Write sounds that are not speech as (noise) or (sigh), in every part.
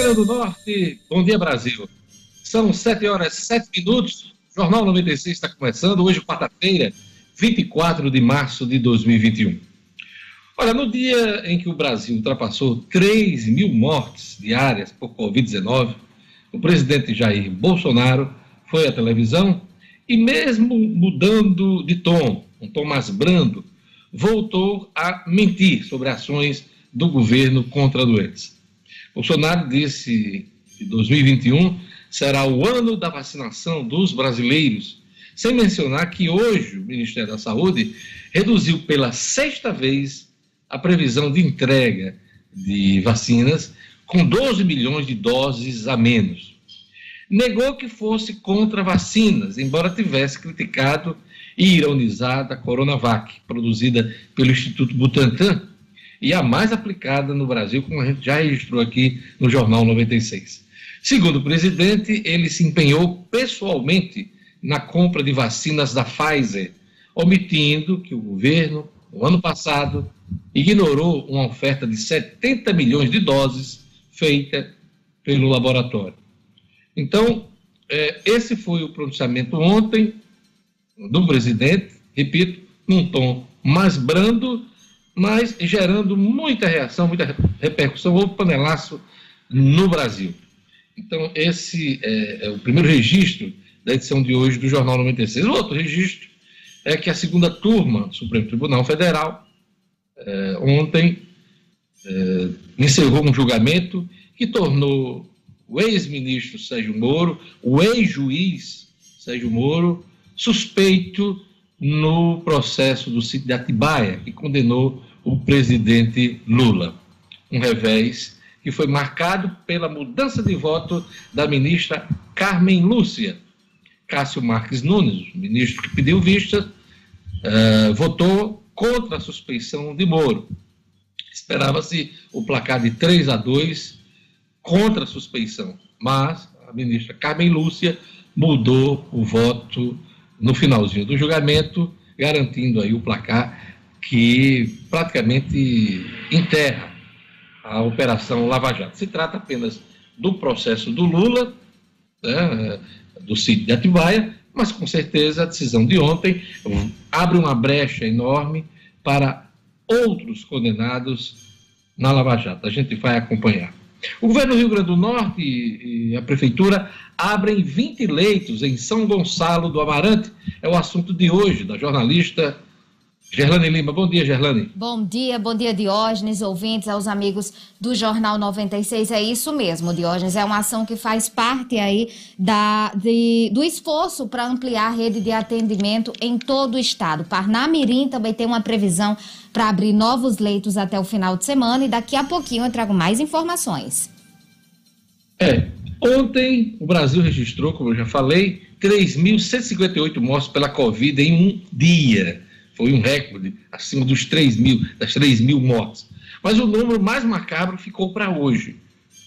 Grande do Norte, bom dia Brasil. São 7 horas e 7 minutos, Jornal 96 está começando, hoje quarta-feira, 24 de março de 2021. Olha, no dia em que o Brasil ultrapassou 3 mil mortes diárias por Covid-19, o presidente Jair Bolsonaro foi à televisão e, mesmo mudando de tom, um tom mais brando, voltou a mentir sobre ações do governo contra doença. Bolsonaro disse que 2021 será o ano da vacinação dos brasileiros, sem mencionar que hoje o Ministério da Saúde reduziu pela sexta vez a previsão de entrega de vacinas com 12 milhões de doses a menos. Negou que fosse contra vacinas, embora tivesse criticado e ironizado a Coronavac, produzida pelo Instituto Butantan, e a mais aplicada no Brasil, como a gente já registrou aqui no Jornal 96. Segundo o presidente, ele se empenhou pessoalmente na compra de vacinas da Pfizer, omitindo que o governo, no ano passado, ignorou uma oferta de 70 milhões de doses feita pelo laboratório. Então, é, esse foi o pronunciamento ontem do presidente, repito, num tom mais brando mas gerando muita reação, muita repercussão, ou panelaço no Brasil. Então, esse é, é, o primeiro registro da edição de hoje do Jornal 96. O outro registro é que a segunda turma do Supremo Tribunal Federal, é, ontem, é, encerrou um julgamento que tornou o ex-ministro Sérgio Moro, o ex-juiz Sérgio Moro, suspeito no processo do sítio de Atibaia, que condenou o presidente Lula. Um revés que foi marcado pela mudança de voto da ministra Carmen Lúcia. Cássio Marques Nunes, ministro que pediu vista, uh, votou contra a suspeição de Moro. Esperava-se o placar de 3 a 2 contra a suspeição, mas a ministra Carmen Lúcia mudou o voto no finalzinho do julgamento, garantindo aí o placar que praticamente enterra a Operação Lava Jato. Se trata apenas do processo do Lula, né, do sítio de Atibaia, mas com certeza a decisão de ontem abre uma brecha enorme para outros condenados na Lava Jato. A gente vai acompanhar. O governo do Rio Grande do Norte e a prefeitura abrem 20 leitos em São Gonçalo do Amarante. É o assunto de hoje da jornalista Gerlane Lima, bom dia, Gerlane. Bom dia, bom dia, Diógenes, ouvintes, aos amigos do Jornal 96. É isso mesmo, Diógenes, é uma ação que faz parte aí da, de, do esforço para ampliar a rede de atendimento em todo o estado. Parnamirim também tem uma previsão para abrir novos leitos até o final de semana e daqui a pouquinho eu trago mais informações. É, ontem o Brasil registrou, como eu já falei, 3.158 mortes pela Covid em um dia foi um recorde, acima dos 3 mil, das 3 mil mortes. Mas o número mais macabro ficou para hoje,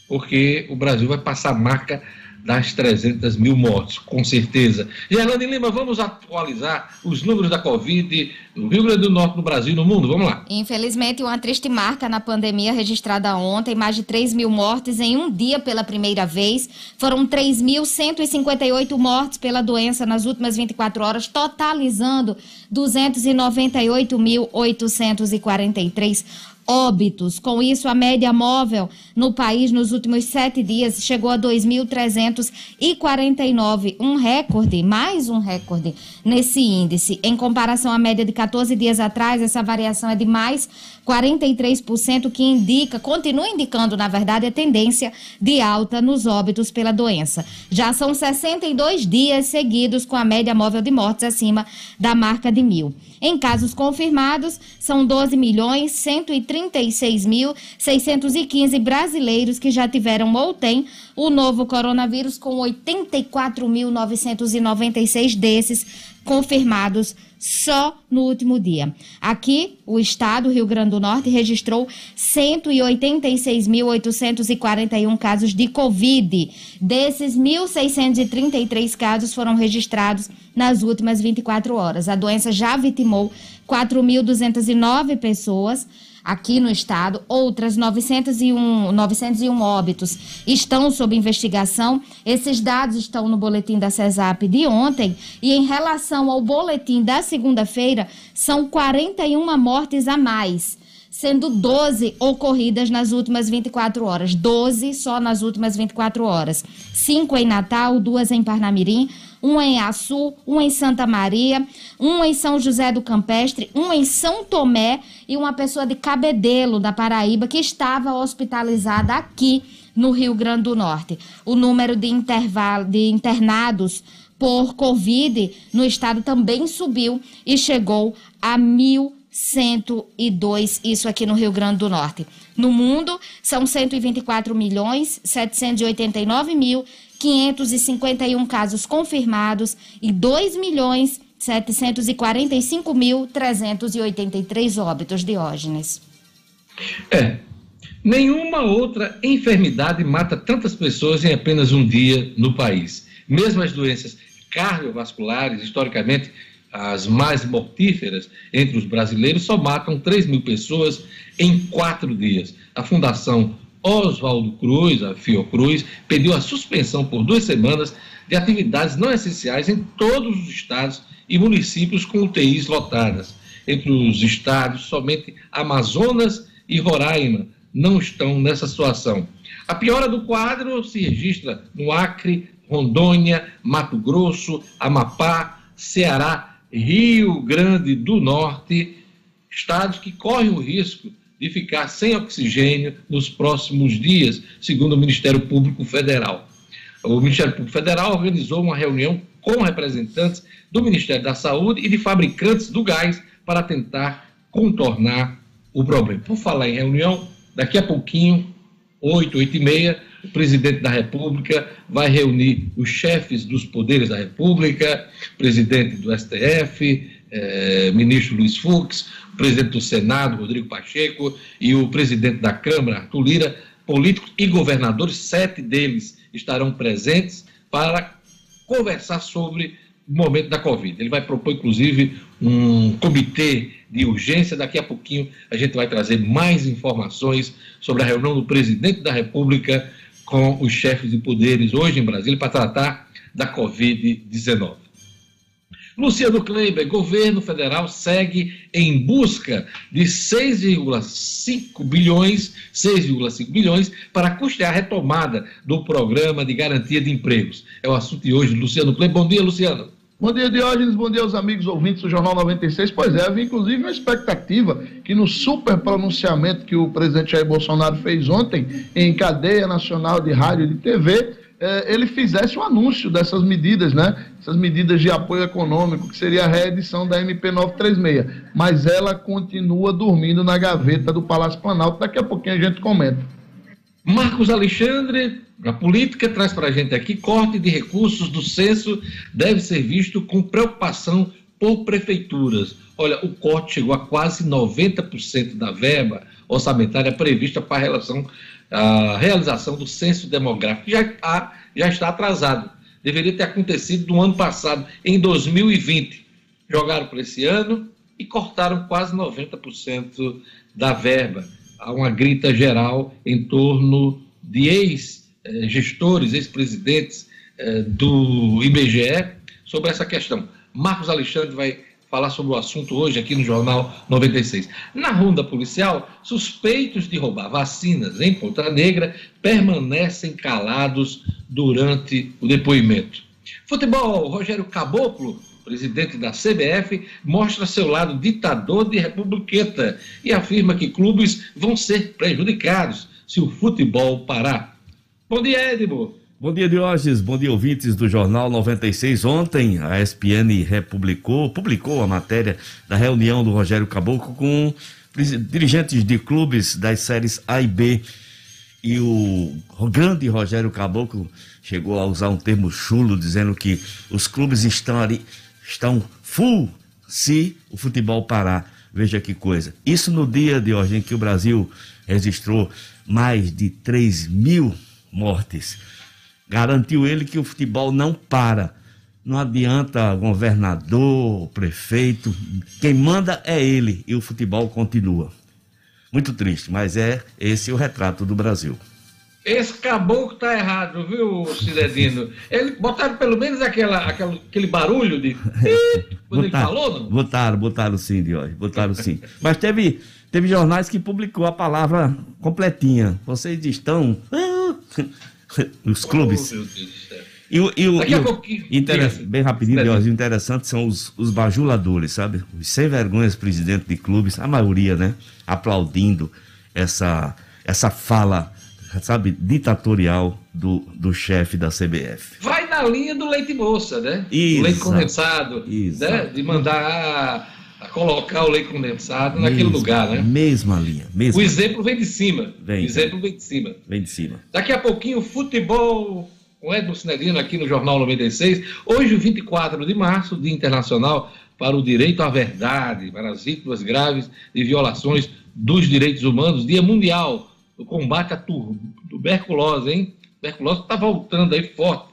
porque o Brasil vai passar a marca das 300 mil mortes, com certeza. Gerlane Lima, vamos atualizar os números da Covid no Rio Grande do Norte, no Brasil e no mundo. Vamos lá. Infelizmente, uma triste marca na pandemia registrada ontem, mais de 3 mil mortes em um dia pela primeira vez. Foram 3.158 mortes pela doença nas últimas 24 horas, totalizando 298.843 óbitos. Com isso, a média móvel no país nos últimos sete dias chegou a 2.349, um recorde, mais um recorde nesse índice. Em comparação à média de 14 dias atrás, essa variação é de mais 43%, que indica, continua indicando, na verdade, a tendência de alta nos óbitos pela doença. Já são 62 dias seguidos com a média móvel de mortes acima da marca de mil. Em casos confirmados, são 12 milhões 130 36.615 brasileiros que já tiveram ou têm o novo coronavírus, com 84.996 desses confirmados só no último dia. Aqui, o estado, Rio Grande do Norte, registrou 186.841 casos de Covid. Desses, 1.633 casos foram registrados nas últimas 24 horas. A doença já vitimou 4.209 pessoas aqui no estado. Outras 901, 901 óbitos estão sob investigação. Esses dados estão no boletim da CESAP de ontem. E em relação ao boletim da segunda-feira, são 41 mortes a mais sendo 12 ocorridas nas últimas 24 horas. 12 só nas últimas 24 horas. Cinco em Natal, duas em Parnamirim, um em Açu, um em Santa Maria, um em São José do Campestre, um em São Tomé e uma pessoa de Cabedelo, da Paraíba, que estava hospitalizada aqui no Rio Grande do Norte. O número de, intervalo, de internados por Covid no estado também subiu e chegou a mil 102, isso aqui no Rio Grande do Norte. No mundo, são 124 milhões 789 mil 551 casos confirmados e 2 milhões 745 mil 383 óbitos diógenes. É, nenhuma outra enfermidade mata tantas pessoas em apenas um dia no país. Mesmo as doenças cardiovasculares, historicamente, as mais mortíferas entre os brasileiros, só matam 3 mil pessoas em quatro dias. A Fundação Oswaldo Cruz, a Fiocruz, pediu a suspensão por duas semanas de atividades não essenciais em todos os estados e municípios com UTIs lotadas. Entre os estados, somente Amazonas e Roraima não estão nessa situação. A piora do quadro se registra no Acre, Rondônia, Mato Grosso, Amapá, Ceará Rio Grande do Norte, estados que correm o risco de ficar sem oxigênio nos próximos dias, segundo o Ministério Público Federal. O Ministério Público Federal organizou uma reunião com representantes do Ministério da Saúde e de fabricantes do gás para tentar contornar o problema. Por falar em reunião, daqui a pouquinho, 8, 8 e meia, o presidente da República vai reunir os chefes dos poderes da República, presidente do STF, eh, ministro Luiz Fux, presidente do Senado, Rodrigo Pacheco, e o presidente da Câmara, Arthur Lira, políticos e governadores, sete deles estarão presentes para conversar sobre o momento da Covid. Ele vai propor, inclusive, um comitê de urgência. Daqui a pouquinho a gente vai trazer mais informações sobre a reunião do presidente da República com os chefes de poderes hoje em Brasília para tratar da Covid-19. Luciano Kleiber, governo federal segue em busca de 6,5 bilhões, 6,5 bilhões para custear a retomada do programa de garantia de empregos. É o assunto de hoje, Luciano Kleiber. Bom dia, Luciano. Bom dia, Diógenes. Bom dia aos amigos ouvintes do Jornal 96. Pois é, havia inclusive uma expectativa que no super pronunciamento que o presidente Jair Bolsonaro fez ontem em cadeia nacional de rádio e de TV, ele fizesse o um anúncio dessas medidas, né? Essas medidas de apoio econômico, que seria a reedição da MP 936. Mas ela continua dormindo na gaveta do Palácio Planalto. Daqui a pouquinho a gente comenta. Marcos Alexandre, a política traz para a gente aqui: corte de recursos do censo deve ser visto com preocupação por prefeituras. Olha, o corte chegou a quase 90% da verba orçamentária prevista para a, relação, a realização do censo demográfico. Já, está, já está atrasado. Deveria ter acontecido no ano passado, em 2020. Jogaram para esse ano e cortaram quase 90% da verba há uma grita geral em torno de ex-gestores, ex-presidentes eh, do IBGE sobre essa questão. Marcos Alexandre vai falar sobre o assunto hoje aqui no Jornal 96. Na ronda policial, suspeitos de roubar vacinas em Ponta Negra permanecem calados durante o depoimento. Futebol, Rogério Caboclo presidente da CBF, mostra seu lado ditador de republiqueta e afirma que clubes vão ser prejudicados se o futebol parar. Bom dia, Edmo. Bom dia, Diógenes. Bom dia, ouvintes do Jornal 96. Ontem, a ESPN republicou, publicou a matéria da reunião do Rogério Caboclo com dirigentes de clubes das séries A e B. E o grande Rogério Caboclo chegou a usar um termo chulo, dizendo que os clubes estão ali estão full se o futebol parar. Veja que coisa. Isso no dia de hoje em que o Brasil registrou mais de 3 mil mortes. Garantiu ele que o futebol não para. não adianta governador, prefeito, quem manda é ele e o futebol continua. Muito triste, mas é esse o retrato do Brasil. Esse caboclo tá errado, viu, Cidadino? Ele botaram pelo menos aquela, aquela, aquele barulho de. Quando botaram, ele falou, não? Botaram, botaram sim, Diógenes, botaram sim. Mas teve, teve jornais que publicou a palavra completinha. Vocês estão. (laughs) (laughs) Os clubes. Oh, e, o, e, o, e pouquinho. Bem rapidinho, o interessante são os, os bajuladores, sabe? Os sem vergonhas presidentes de clubes, a maioria, né? Aplaudindo essa, essa fala sabe, ditatorial do, do chefe da CBF. Vai na linha do leite moça, né? Isso. Leite condensado, Isso. né? De mandar colocar o leite condensado mesma, naquele lugar, né? Mesma linha. Mesma o exemplo vem de cima. Vem, o exemplo vem de cima. Vem de cima. Daqui a pouquinho, futebol com Edmo Cinedino aqui no Jornal 96. Hoje, 24 de março, Dia Internacional para o Direito à Verdade, para as vítimas graves de violações dos direitos humanos, Dia Mundial do combate à tuberculose, hein? A tuberculose está voltando aí forte.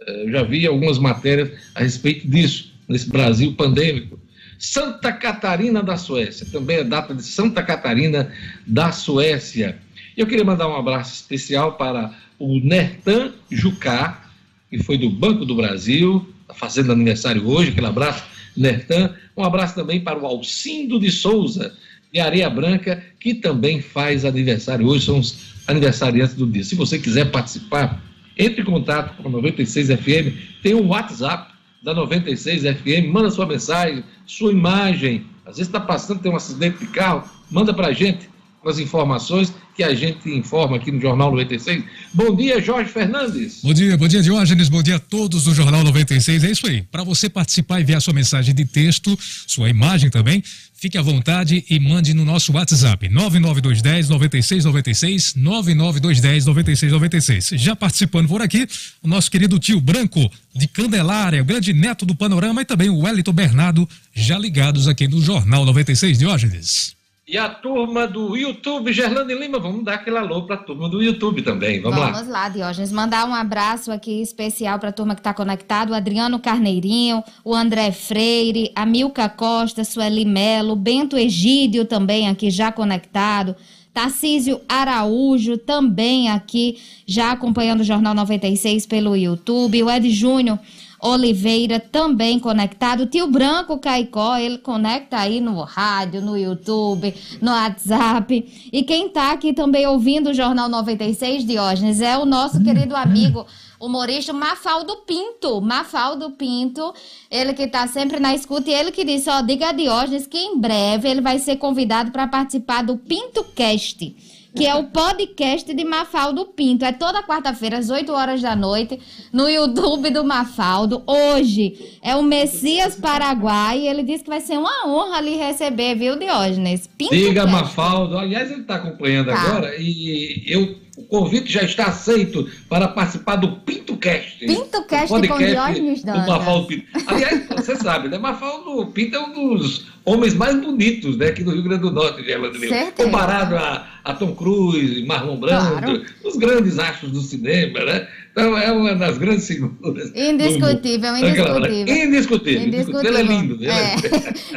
É, eu já vi algumas matérias a respeito disso, nesse Brasil pandêmico. Santa Catarina da Suécia, também é data de Santa Catarina da Suécia. Eu queria mandar um abraço especial para o Nertan Jucá, que foi do Banco do Brasil, está fazendo aniversário hoje, aquele abraço, Nertan. Um abraço também para o Alcindo de Souza, e Areia Branca, que também faz aniversário hoje, são os aniversariantes do dia. Se você quiser participar, entre em contato com a 96 FM, tem um WhatsApp da 96 FM, manda sua mensagem, sua imagem. Às vezes está passando, tem um acidente de carro, manda para a gente com as informações que a gente informa aqui no Jornal 96. Bom dia, Jorge Fernandes. Bom dia, bom dia, Diógenes. Bom dia a todos do Jornal 96. É isso aí. Para você participar e enviar sua mensagem de texto, sua imagem também, fique à vontade e mande no nosso WhatsApp 99210 9696 99210 9696. Já participando por aqui, o nosso querido tio Branco de Candelária, o grande neto do Panorama e também o Wellington Bernardo, já ligados aqui no Jornal 96, Diógenes. E a turma do YouTube, Gerlane Lima, vamos dar aquele alô para a turma do YouTube também. Vamos, vamos lá. Vamos lá, Diógenes. Mandar um abraço aqui especial para a turma que está conectada: o Adriano Carneirinho, o André Freire, a Milka Costa, Sueli Melo, Bento Egídio também aqui já conectado. Tarcísio Araújo também aqui já acompanhando o Jornal 96 pelo YouTube. O Ed Júnior Oliveira também conectado. Tio Branco Caicó, ele conecta aí no rádio, no YouTube, no WhatsApp. E quem está aqui também ouvindo o Jornal 96, Diógenes, é o nosso querido amigo humorista Mafaldo Pinto. Mafaldo Pinto, ele que está sempre na escuta e ele que disse, ó, diga a Diógenes que em breve ele vai ser convidado para participar do Pinto Cast que é o podcast de Mafaldo Pinto. É toda quarta-feira, às 8 horas da noite, no YouTube do Mafaldo. Hoje é o Messias Paraguai e ele disse que vai ser uma honra lhe receber, viu, Diógenes? Pinto Diga. Mafaldo. Aliás, ele está acompanhando tá. agora e eu o convite já está aceito para participar do PintoCast. PintoCast com Diógenes Dantas. Do Mafaldo Pinto. Aliás, você sabe, né? Mafaldo Pinto é um dos homens mais bonitos né, aqui do Rio Grande do Norte, Gerlando Comparado a, a Tom Cruise, Marlon Brando, claro. os grandes astros do cinema, né? Então é uma das grandes figuras. Indiscutível, indiscutível. Indiscutível. Indiscutível. Ele é lindo. É. é.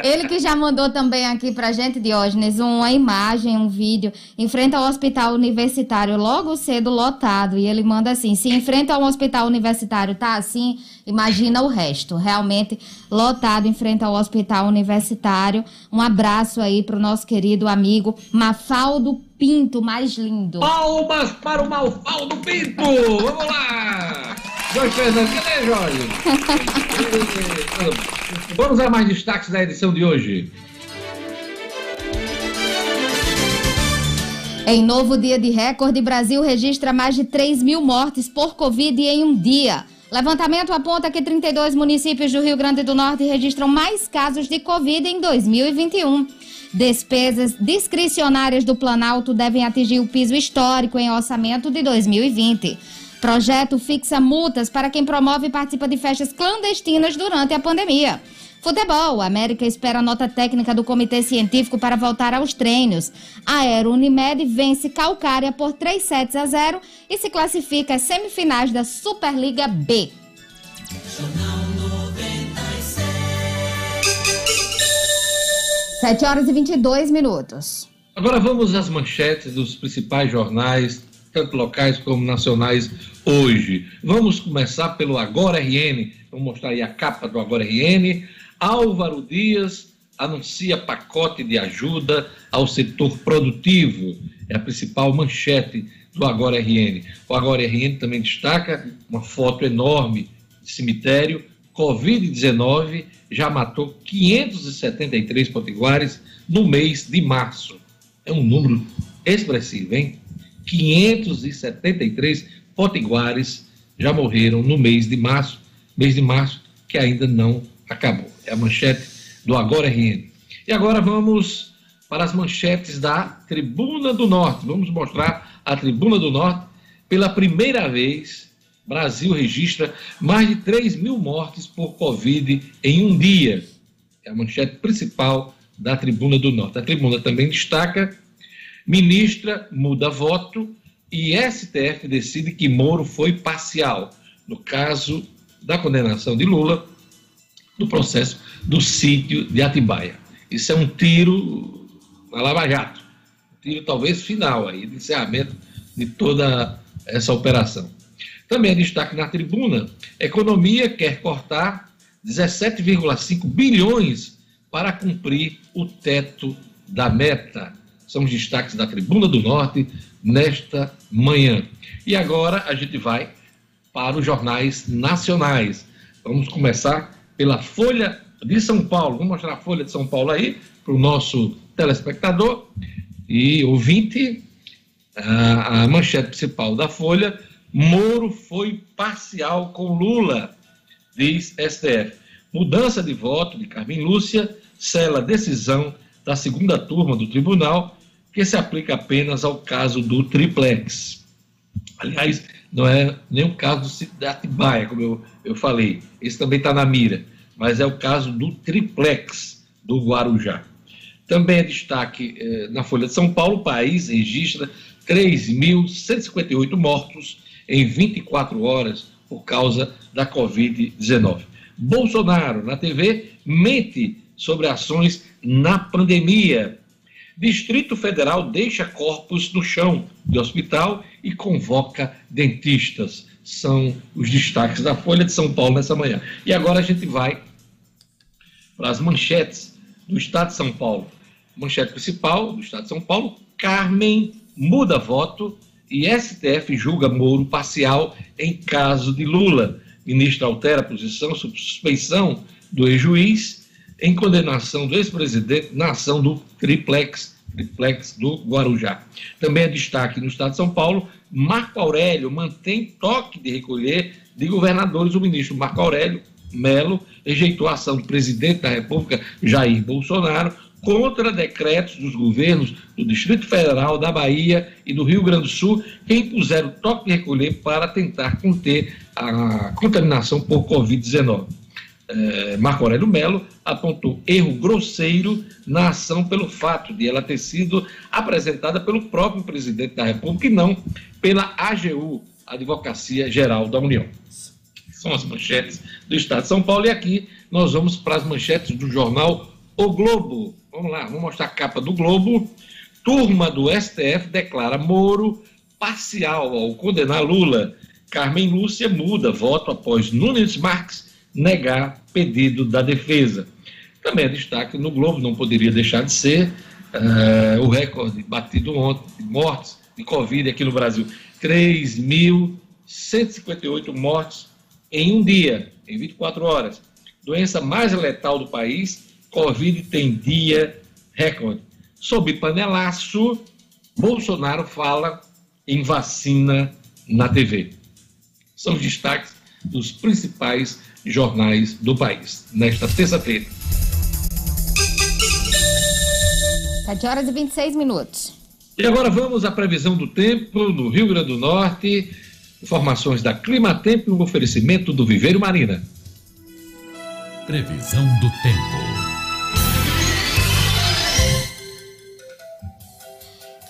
(laughs) ele que já mandou também aqui pra gente, Diógenes, uma imagem, um vídeo, enfrenta o hospital universitário logo cedo lotado. E ele manda assim: se enfrenta um hospital universitário, tá assim, imagina o resto. Realmente lotado, enfrenta o hospital universitário. Um abraço aí pro nosso querido amigo Mafaldo Pinto mais lindo. Palmas para o Malfaldo Pinto! Vamos lá! Jorge Fernandes, cadê Jorge? Vamos a mais destaques da edição de hoje. Em novo dia de recorde, Brasil registra mais de 3 mil mortes por Covid em um dia. Levantamento aponta que 32 municípios do Rio Grande do Norte registram mais casos de Covid em 2021. Despesas discricionárias do Planalto devem atingir o piso histórico em orçamento de 2020. Projeto fixa multas para quem promove e participa de festas clandestinas durante a pandemia. Futebol. A América espera a nota técnica do Comitê Científico para voltar aos treinos. A Aero Unimed vence Calcária por 3 sets a 0 e se classifica às semifinais da Superliga B. Jornal 96. 7 horas e 22 minutos. Agora vamos às manchetes dos principais jornais, tanto locais como nacionais, hoje. Vamos começar pelo Agora RN. Vou mostrar aí a capa do Agora RN Álvaro Dias anuncia pacote de ajuda ao setor produtivo. É a principal manchete do Agora RN. O Agora RN também destaca uma foto enorme de cemitério. Covid-19 já matou 573 potiguares no mês de março. É um número expressivo, hein? 573 potiguares já morreram no mês de março, mês de março que ainda não acabou. É a manchete do Agora RN. E agora vamos para as manchetes da Tribuna do Norte. Vamos mostrar a Tribuna do Norte. Pela primeira vez, Brasil registra mais de 3 mil mortes por Covid em um dia. É a manchete principal da Tribuna do Norte. A tribuna também destaca: ministra muda voto e STF decide que Moro foi parcial. No caso da condenação de Lula, do processo do sítio de Atibaia. Isso é um tiro na Lava Jato, um tiro talvez final aí, de encerramento de toda essa operação. Também é destaque na tribuna, economia quer cortar 17,5 bilhões para cumprir o teto da meta. São os destaques da Tribuna do Norte nesta manhã. E agora a gente vai para os jornais nacionais. Vamos começar pela Folha de São Paulo. Vou mostrar a Folha de São Paulo aí para o nosso telespectador e ouvinte. A, a manchete principal da Folha: Moro foi parcial com Lula, diz STF. Mudança de voto de Carmen Lúcia sela decisão da segunda turma do tribunal, que se aplica apenas ao caso do triplex. Aliás, não é nem o caso de Atibaia, como eu, eu falei. Esse também está na mira. Mas é o caso do triplex do Guarujá. Também é destaque eh, na Folha de São Paulo: o país registra 3.158 mortos em 24 horas por causa da Covid-19. Bolsonaro, na TV, mente sobre ações na pandemia. Distrito Federal deixa corpos no chão de hospital e convoca dentistas. São os destaques da Folha de São Paulo nessa manhã. E agora a gente vai para as manchetes do Estado de São Paulo. Manchete principal do Estado de São Paulo: Carmen muda voto e STF julga Moro parcial em caso de Lula. Ministro altera a posição sob suspeição do ex-juiz em condenação do ex-presidente na ação do triplex triplex do Guarujá. Também é destaque no estado de São Paulo, Marco Aurélio mantém toque de recolher de governadores. O ministro Marco Aurélio Melo rejeitou a ação do presidente da República, Jair Bolsonaro, contra decretos dos governos do Distrito Federal, da Bahia e do Rio Grande do Sul, que impuseram toque de recolher para tentar conter a contaminação por Covid-19 eh, Marco Aurélio Melo apontou erro grosseiro na ação pelo fato de ela ter sido apresentada pelo próprio presidente da República e não pela AGU, Advocacia Geral da União. São as manchetes do Estado de São Paulo e aqui nós vamos para as manchetes do jornal O Globo. Vamos lá, vamos mostrar a capa do Globo. Turma do STF declara Moro parcial ao condenar Lula. Carmen Lúcia muda voto após Nunes Marques negar pedido da defesa. Também é destaque no Globo, não poderia deixar de ser uh, o recorde batido ontem de mortes de Covid aqui no Brasil. 3.158 mortes em um dia, em 24 horas. Doença mais letal do país, Covid tem dia recorde. Sob panelaço, Bolsonaro fala em vacina na TV. São os destaques dos principais jornais do país, nesta terça-feira. 7 horas e 26 minutos. E agora vamos à previsão do tempo no Rio Grande do Norte. Informações da Climatempo e um oferecimento do Viveiro Marina. Previsão do tempo.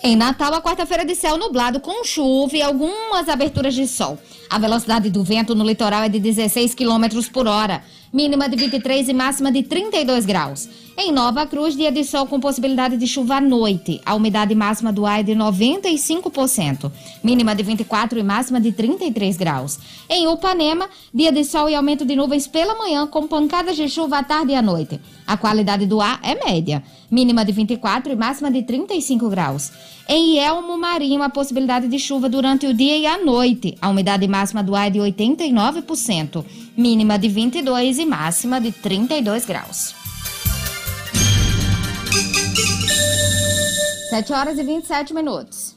Em Natal, a quarta-feira de céu nublado com chuva e algumas aberturas de sol. A velocidade do vento no litoral é de 16 km por hora, mínima de 23 e máxima de 32 graus. Em Nova Cruz, dia de sol com possibilidade de chuva à noite. A umidade máxima do ar é de 95%, mínima de 24 e máxima de 33 graus. Em Upanema, dia de sol e aumento de nuvens pela manhã com pancadas de chuva à tarde e à noite. A qualidade do ar é média, mínima de 24 e máxima de 35 graus. Em Elmo Marinho, a possibilidade de chuva durante o dia e a noite. A umidade máxima do ar é de 89%, mínima de 22 e máxima de 32 graus. 7 horas e 27 minutos.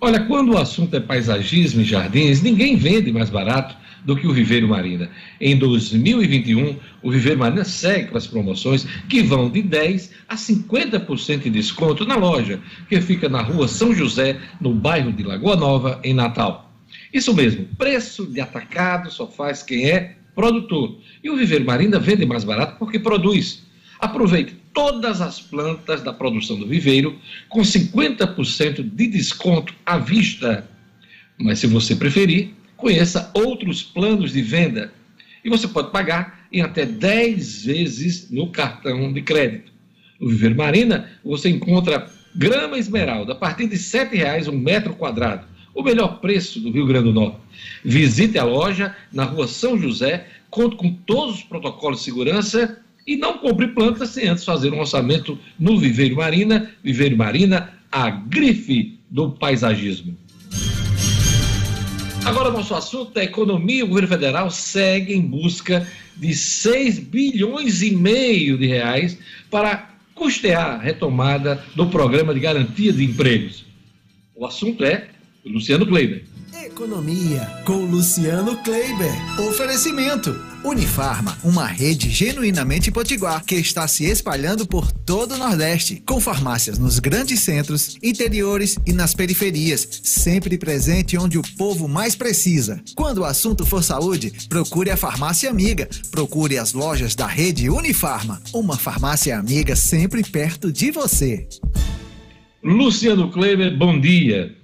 Olha, quando o assunto é paisagismo e jardins, ninguém vende mais barato do que o Viveiro Marina. Em 2021, o Viveiro Marina segue com as promoções que vão de 10% a 50% de desconto na loja, que fica na rua São José, no bairro de Lagoa Nova, em Natal. Isso mesmo, preço de atacado só faz quem é produtor. E o Viveiro Marina vende mais barato porque produz. Aproveite todas as plantas da produção do viveiro com 50% de desconto à vista. Mas se você preferir, conheça outros planos de venda e você pode pagar em até 10 vezes no cartão de crédito. No Viveiro Marina, você encontra grama esmeralda a partir de R$ 7,00 um metro quadrado, o melhor preço do Rio Grande do Norte. Visite a loja na rua São José, conte com todos os protocolos de segurança e não compre plantas sem antes fazer um orçamento no Viveiro Marina. Viveiro Marina, a grife do paisagismo. Agora, nosso assunto é economia. O governo federal segue em busca de 6 bilhões e meio de reais para custear a retomada do programa de garantia de empregos. O assunto é Luciano Kleiber. Economia com Luciano Kleiber. Oferecimento. Unifarma, uma rede genuinamente potiguar que está se espalhando por todo o Nordeste, com farmácias nos grandes centros, interiores e nas periferias, sempre presente onde o povo mais precisa. Quando o assunto for saúde, procure a farmácia amiga. Procure as lojas da rede Unifarma, uma farmácia amiga sempre perto de você. Luciano Kleiber, bom dia.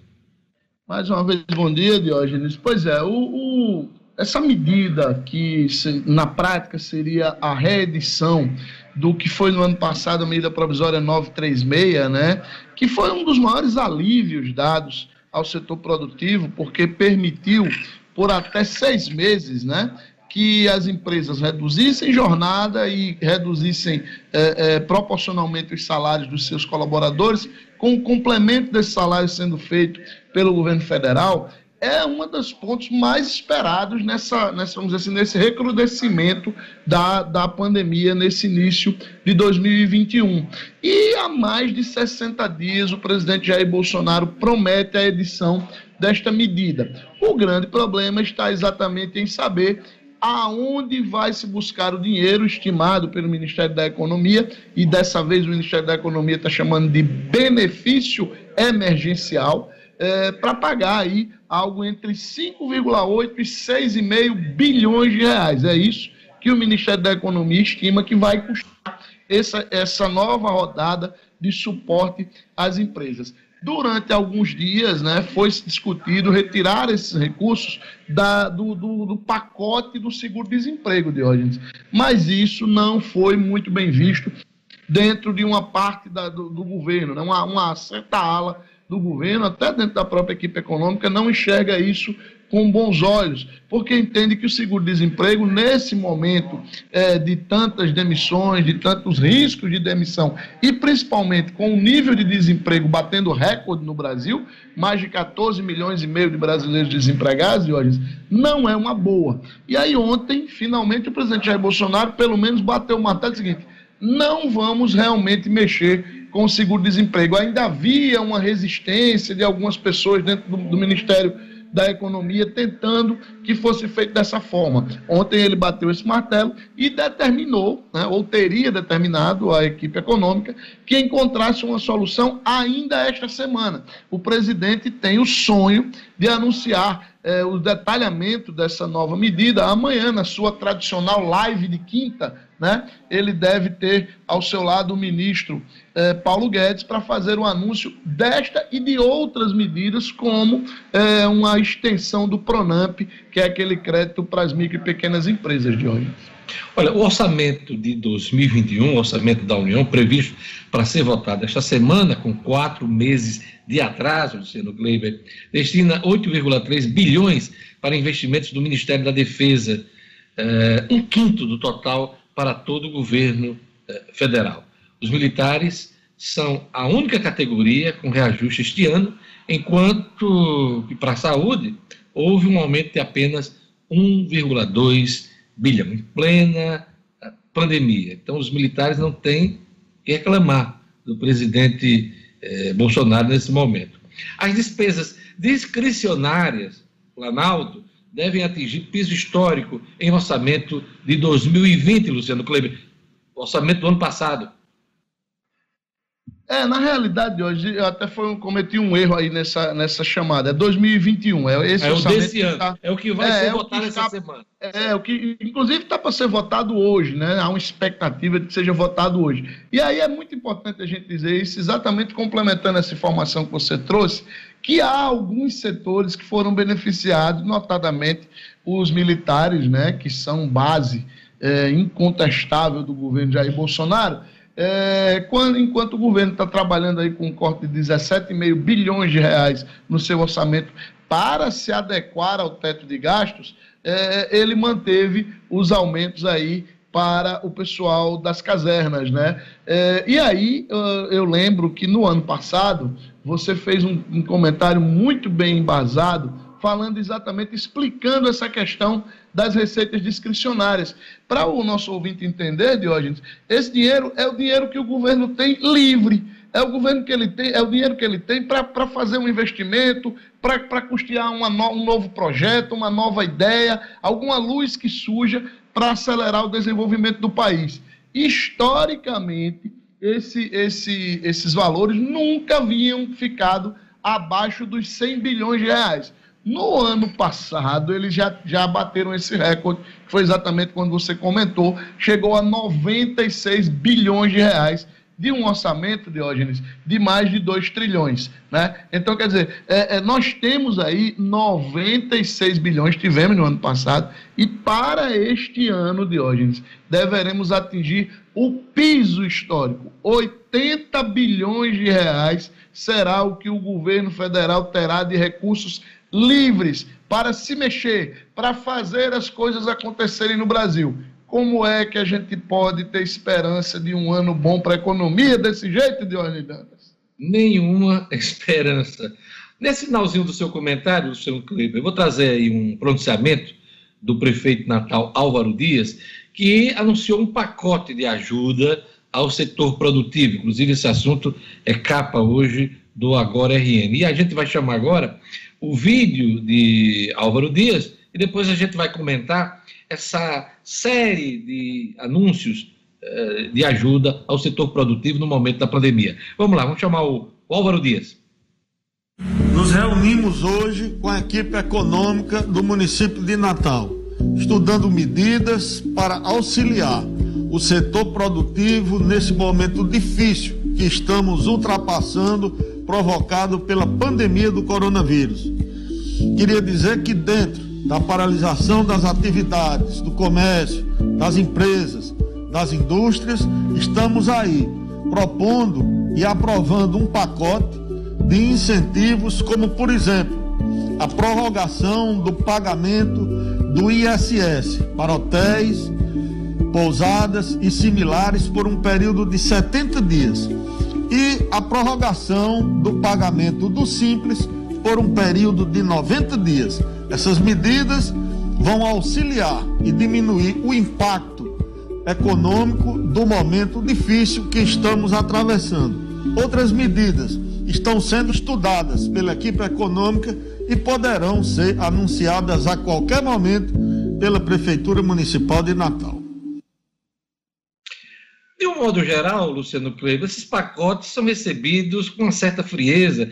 Mais uma vez, bom dia, Diógenes. Pois é, o, o, essa medida que se, na prática seria a reedição do que foi no ano passado a medida provisória 936, né, que foi um dos maiores alívios dados ao setor produtivo, porque permitiu por até seis meses, né, que as empresas reduzissem jornada e reduzissem é, é, proporcionalmente os salários dos seus colaboradores, com o complemento desse salário sendo feito pelo governo federal, é um dos pontos mais esperados nessa, nessa, vamos dizer assim, nesse recrudescimento da, da pandemia nesse início de 2021. E há mais de 60 dias o presidente Jair Bolsonaro promete a edição desta medida. O grande problema está exatamente em saber aonde vai se buscar o dinheiro estimado pelo Ministério da Economia, e dessa vez o Ministério da Economia está chamando de benefício emergencial, é, para pagar aí algo entre 5,8 e 6,5 bilhões de reais. É isso que o Ministério da Economia estima que vai custar essa, essa nova rodada de suporte às empresas durante alguns dias, né, foi discutido retirar esses recursos da, do, do, do, pacote do seguro-desemprego, Diógenes. Mas isso não foi muito bem visto dentro de uma parte da, do, do, governo, né, uma, uma certa ala do governo, até dentro da própria equipe econômica, não enxerga isso com bons olhos, porque entende que o seguro-desemprego, nesse momento é, de tantas demissões, de tantos riscos de demissão, e principalmente com o nível de desemprego batendo recorde no Brasil, mais de 14 milhões e meio de brasileiros desempregados, não é uma boa. E aí ontem, finalmente, o presidente Jair Bolsonaro, pelo menos, bateu o martelo seguinte, não vamos realmente mexer com o seguro-desemprego. Ainda havia uma resistência de algumas pessoas dentro do, do Ministério da Economia tentando que fosse feito dessa forma. Ontem ele bateu esse martelo e determinou, né, ou teria determinado a equipe econômica, que encontrasse uma solução ainda esta semana. O presidente tem o sonho de anunciar o detalhamento dessa nova medida amanhã, na sua tradicional live de quinta né, ele deve ter ao seu lado o ministro eh, Paulo Guedes para fazer o anúncio desta e de outras medidas, como eh, uma extensão do PRONAMP, que é aquele crédito para as micro e pequenas empresas de hoje. Olha, o orçamento de 2021, o orçamento da União, previsto para ser votado esta semana, com quatro meses de atraso, Luciano Kleiber, destina 8,3 bilhões para investimentos do Ministério da Defesa, eh, um quinto do total para todo o governo eh, federal. Os militares são a única categoria com reajuste este ano, enquanto que para a saúde houve um aumento de apenas 1,2 bilhão, em plena eh, pandemia. Então, os militares não têm que reclamar do presidente eh, Bolsonaro nesse momento. As despesas discricionárias, Planalto, devem atingir piso histórico em orçamento de 2020, Luciano Kleber, orçamento do ano passado. É, na realidade de hoje, eu até foi, cometi um erro aí nessa, nessa chamada. É 2021. É, esse é o desse ano. Tá, é o que vai é, ser é votado essa tá, semana. É, é, o que, inclusive, está para ser votado hoje, né? Há uma expectativa de que seja votado hoje. E aí é muito importante a gente dizer isso, exatamente complementando essa informação que você trouxe, que há alguns setores que foram beneficiados, notadamente os militares, né? Que são base é, incontestável do governo Jair Bolsonaro é, quando, enquanto o governo está trabalhando aí com um corte de 17,5 bilhões de reais no seu orçamento para se adequar ao teto de gastos, é, ele manteve os aumentos aí para o pessoal das casernas, né? É, e aí eu lembro que no ano passado você fez um, um comentário muito bem embasado falando exatamente, explicando essa questão das receitas discricionárias. Para o nosso ouvinte entender, Diógenes, esse dinheiro é o dinheiro que o governo tem livre. É o governo que ele tem, é o dinheiro que ele tem para fazer um investimento, para custear uma no, um novo projeto, uma nova ideia, alguma luz que surja para acelerar o desenvolvimento do país. Historicamente, esse, esse, esses valores nunca haviam ficado abaixo dos 100 bilhões de reais. No ano passado, eles já, já bateram esse recorde, que foi exatamente quando você comentou, chegou a 96 bilhões de reais de um orçamento, Diógenes, de mais de 2 trilhões. Né? Então, quer dizer, é, é, nós temos aí 96 bilhões, tivemos no ano passado, e para este ano, Diógenes, deveremos atingir o piso histórico. 80 bilhões de reais será o que o governo federal terá de recursos livres para se mexer, para fazer as coisas acontecerem no Brasil. Como é que a gente pode ter esperança de um ano bom para a economia desse jeito, Dione Dantas? Nenhuma (laughs) esperança. Nesse finalzinho do seu comentário, Luciano Kleber, eu vou trazer aí um pronunciamento do prefeito Natal Álvaro Dias, que anunciou um pacote de ajuda ao setor produtivo. Inclusive, esse assunto é capa hoje do Agora RN. E a gente vai chamar agora o vídeo de Álvaro Dias e depois a gente vai comentar essa série de anúncios eh, de ajuda ao setor produtivo no momento da pandemia. Vamos lá, vamos chamar o, o Álvaro Dias. Nos reunimos hoje com a equipe econômica do município de Natal, estudando medidas para auxiliar o setor produtivo nesse momento difícil que estamos ultrapassando provocado pela pandemia do coronavírus. Queria dizer que dentro da paralisação das atividades, do comércio, das empresas, das indústrias, estamos aí propondo e aprovando um pacote de incentivos, como por exemplo, a prorrogação do pagamento do ISS para hotéis, pousadas e similares por um período de 70 dias e a prorrogação do pagamento do Simples por um período de 90 dias. Essas medidas vão auxiliar e diminuir o impacto econômico do momento difícil que estamos atravessando. Outras medidas estão sendo estudadas pela equipe econômica e poderão ser anunciadas a qualquer momento pela Prefeitura Municipal de Natal. De um modo geral, Luciano Kleber, esses pacotes são recebidos com uma certa frieza,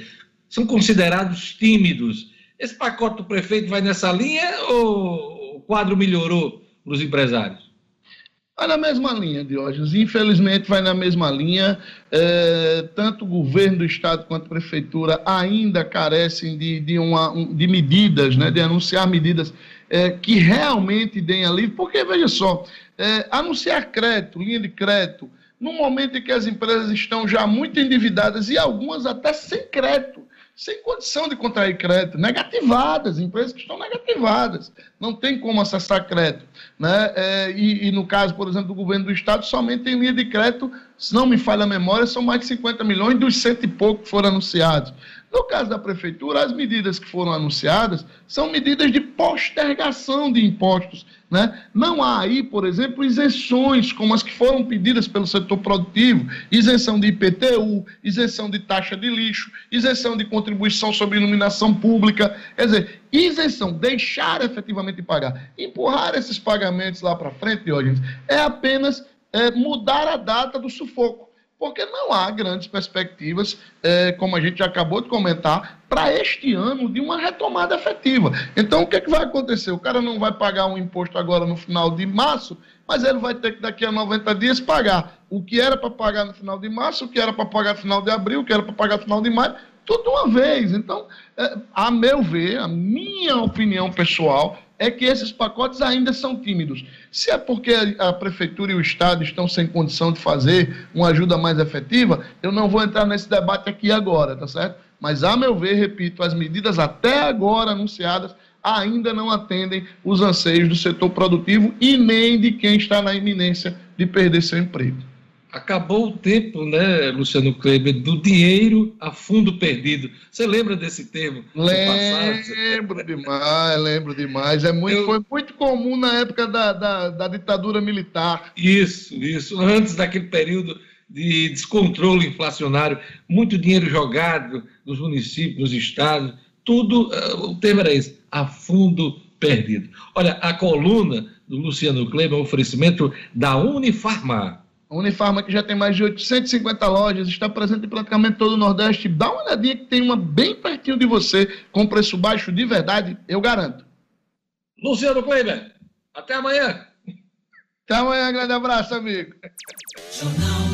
são considerados tímidos. Esse pacote do prefeito vai nessa linha ou o quadro melhorou para os empresários? Vai na mesma linha, Diógenes. Infelizmente, vai na mesma linha. É, tanto o governo do Estado quanto a Prefeitura ainda carecem de, de, uma, de medidas, né, de anunciar medidas é, que realmente deem alívio. Porque, veja só, é, anunciar crédito, linha de crédito, no momento em que as empresas estão já muito endividadas e algumas até sem crédito sem condição de contrair crédito, negativadas, empresas que estão negativadas, não tem como acessar crédito. Né? É, e, e, no caso, por exemplo, do governo do Estado, somente em linha de crédito, se não me falha a memória, são mais de 50 milhões dos cento e pouco que foram anunciados. No caso da prefeitura, as medidas que foram anunciadas são medidas de postergação de impostos. Né? Não há aí, por exemplo, isenções como as que foram pedidas pelo setor produtivo, isenção de IPTU, isenção de taxa de lixo, isenção de contribuição sobre iluminação pública, quer dizer, isenção, deixar efetivamente pagar. Empurrar esses pagamentos lá para frente, é apenas é, mudar a data do sufoco porque não há grandes perspectivas, é, como a gente acabou de comentar, para este ano de uma retomada efetiva. Então, o que, é que vai acontecer? O cara não vai pagar um imposto agora no final de março, mas ele vai ter que daqui a 90 dias pagar o que era para pagar no final de março, o que era para pagar no final de abril, o que era para pagar no final de maio, tudo uma vez. Então, é, a meu ver, a minha opinião pessoal, é que esses pacotes ainda são tímidos. Se é porque a, prefeitura e o Estado estão sem condição de fazer uma ajuda mais efetiva, eu não vou entrar nesse debate aqui agora, tá certo? Mas, a meu ver, repito, as medidas até agora anunciadas ainda não atendem os anseios do setor produtivo e nem de quem está na iminência de perder seu emprego. Acabou o tempo, né, Luciano Kleber, do dinheiro a fundo perdido. Você lembra desse termo? Lembro demais, lembro demais. É muito, Eu... Foi muito comum na época da, da, da ditadura militar. Isso, isso. Antes daquele período de descontrole inflacionário, muito dinheiro jogado nos municípios, nos estados, tudo, eh, o termo era esse, a fundo perdido. Olha, a coluna do Luciano Kleber é um oferecimento da Unifarmar a Unifarma, que já tem mais de 850 lojas, está presente em praticamente todo o Nordeste. Dá uma olhadinha que tem uma bem pertinho de você, com preço baixo de verdade, eu garanto. Luciano Kleber, até amanhã. Até amanhã, grande abraço, amigo. Jornal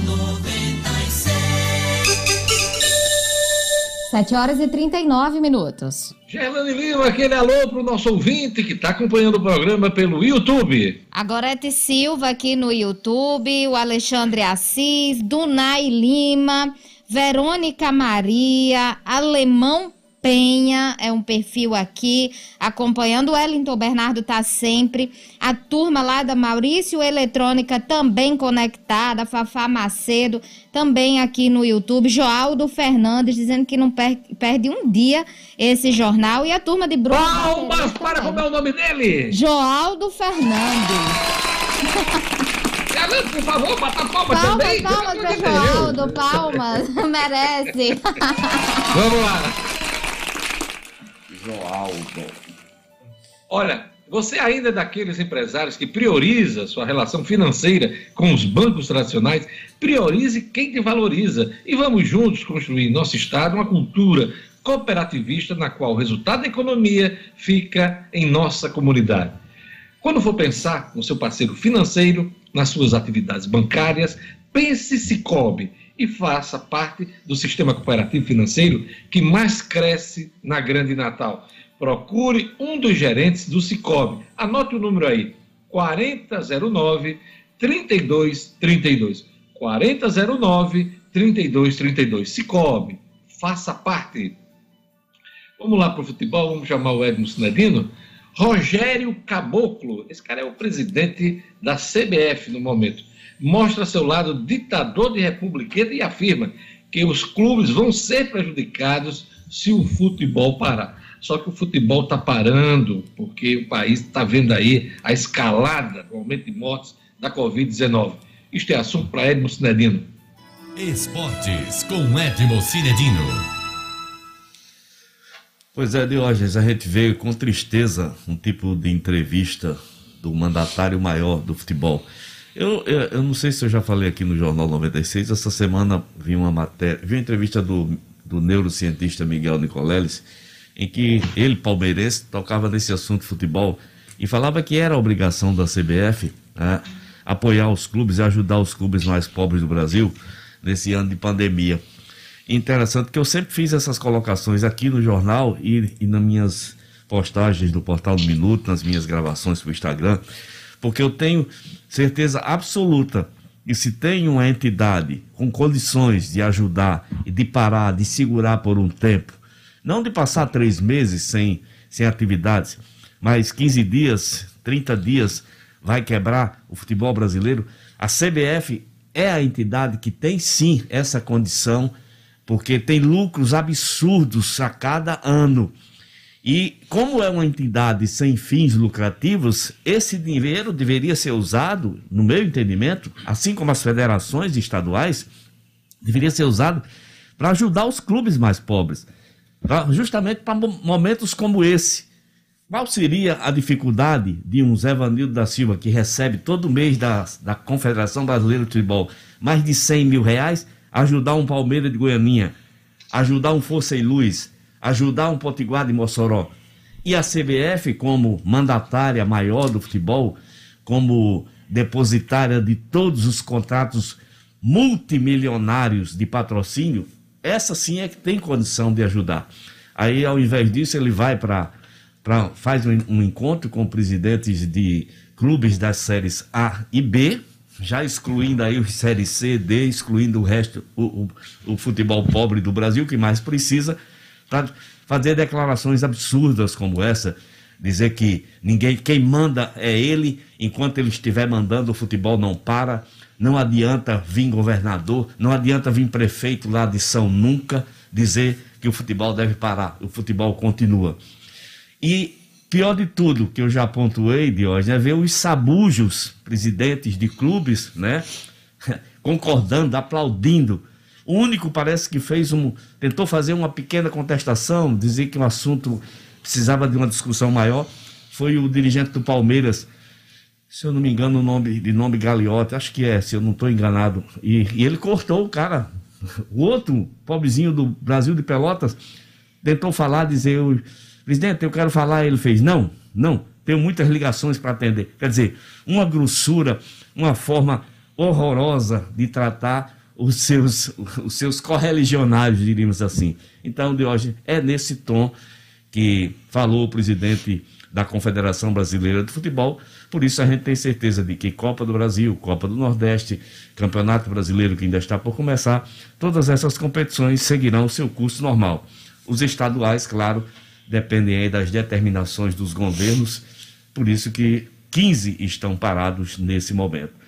7 horas e 39 minutos. Gerlane Lima, aquele alô para o nosso ouvinte que está acompanhando o programa pelo YouTube. A Gorete Silva aqui no YouTube, o Alexandre Assis, Dunai Lima, Verônica Maria, Alemão Penha é um perfil aqui, acompanhando. O Wellington Bernardo tá sempre. A turma lá da Maurício Eletrônica também conectada. Fafá Macedo também aqui no YouTube. Joaldo Fernandes dizendo que não per perde um dia esse jornal. E a turma de Bruno. Palmas para como é o nome dele? Joaldo Fernandes. (laughs) Galera, por favor, bata palmas, palmas também. Palmas, palmas Joaldo, palmas. (laughs) Merece. Vamos lá. Joaldo. Olha, você ainda é daqueles empresários que prioriza sua relação financeira com os bancos tradicionais? Priorize quem te valoriza e vamos juntos construir em nosso Estado uma cultura cooperativista na qual o resultado da economia fica em nossa comunidade. Quando for pensar no seu parceiro financeiro, nas suas atividades bancárias, pense Cicobi e faça parte do sistema cooperativo financeiro que mais cresce na Grande Natal. Procure um dos gerentes do Cicobi. Anote o número aí: 4009 3232. 4009 3232. Cicobi, faça parte. Vamos lá para o futebol, vamos chamar o Edmo Sinedino. Rogério Caboclo, esse cara é o presidente da CBF no momento mostra seu lado ditador de republicano e afirma que os clubes vão ser prejudicados se o futebol parar. Só que o futebol está parando, porque o país está vendo aí a escalada do aumento de mortes da Covid-19. Isto é assunto para Edmo Cinedino. Esportes com Edmo Cinedino. Pois é, Diógenes, a gente veio com tristeza um tipo de entrevista do mandatário maior do futebol. Eu, eu, eu, não sei se eu já falei aqui no Jornal 96, essa semana vi uma matéria, vi uma entrevista do, do neurocientista Miguel Nicoleles, em que ele, palmeirense, tocava nesse assunto futebol e falava que era obrigação da CBF né, apoiar os clubes e ajudar os clubes mais pobres do Brasil nesse ano de pandemia. Interessante que eu sempre fiz essas colocações aqui no jornal e, e nas minhas postagens do Portal do Minuto, nas minhas gravações para o Instagram, porque eu tenho certeza absoluta que se tem uma entidade com condições de ajudar e de parar, de segurar por um tempo, não de passar três meses sem, sem atividades, mas 15 dias, 30 dias, vai quebrar o futebol brasileiro, a CBF é a entidade que tem sim essa condição, porque tem lucros absurdos a cada ano. E como é uma entidade sem fins lucrativos, esse dinheiro deveria ser usado, no meu entendimento, assim como as federações estaduais, deveria ser usado para ajudar os clubes mais pobres, pra, justamente para momentos como esse. Qual seria a dificuldade de um Zé Vanildo da Silva, que recebe todo mês da, da Confederação Brasileira de Futebol mais de 100 mil reais, ajudar um Palmeiras de Goianinha, ajudar um Força e Luz, ajudar um Potiguar de Mossoró. E a CBF, como mandatária maior do futebol, como depositária de todos os contratos multimilionários de patrocínio, essa sim é que tem condição de ajudar. Aí, ao invés disso, ele vai para. faz um, um encontro com presidentes de clubes das séries A e B, já excluindo aí os séries C, D, excluindo o resto, o, o, o futebol pobre do Brasil, que mais precisa, fazer declarações absurdas como essa, dizer que ninguém, quem manda é ele, enquanto ele estiver mandando o futebol não para, não adianta vir governador, não adianta vir prefeito lá de São Nunca dizer que o futebol deve parar, o futebol continua. E pior de tudo, que eu já pontuei, Diógenes, é ver os sabujos, presidentes de clubes, né, (laughs) concordando, aplaudindo o único parece que fez um. tentou fazer uma pequena contestação, dizer que o assunto precisava de uma discussão maior, foi o dirigente do Palmeiras. Se eu não me engano, o nome de nome Gagliotti, acho que é, se eu não estou enganado. E, e ele cortou o cara. O outro, pobrezinho do Brasil de Pelotas, tentou falar, dizer, presidente, eu quero falar. Ele fez, não, não, tenho muitas ligações para atender. Quer dizer, uma grossura, uma forma horrorosa de tratar os seus, os seus correligionários, diríamos assim. Então, de hoje é nesse tom que falou o presidente da Confederação Brasileira de Futebol. Por isso a gente tem certeza de que Copa do Brasil, Copa do Nordeste, Campeonato Brasileiro que ainda está por começar, todas essas competições seguirão o seu curso normal. Os estaduais, claro, dependem aí das determinações dos governos, por isso que 15 estão parados nesse momento.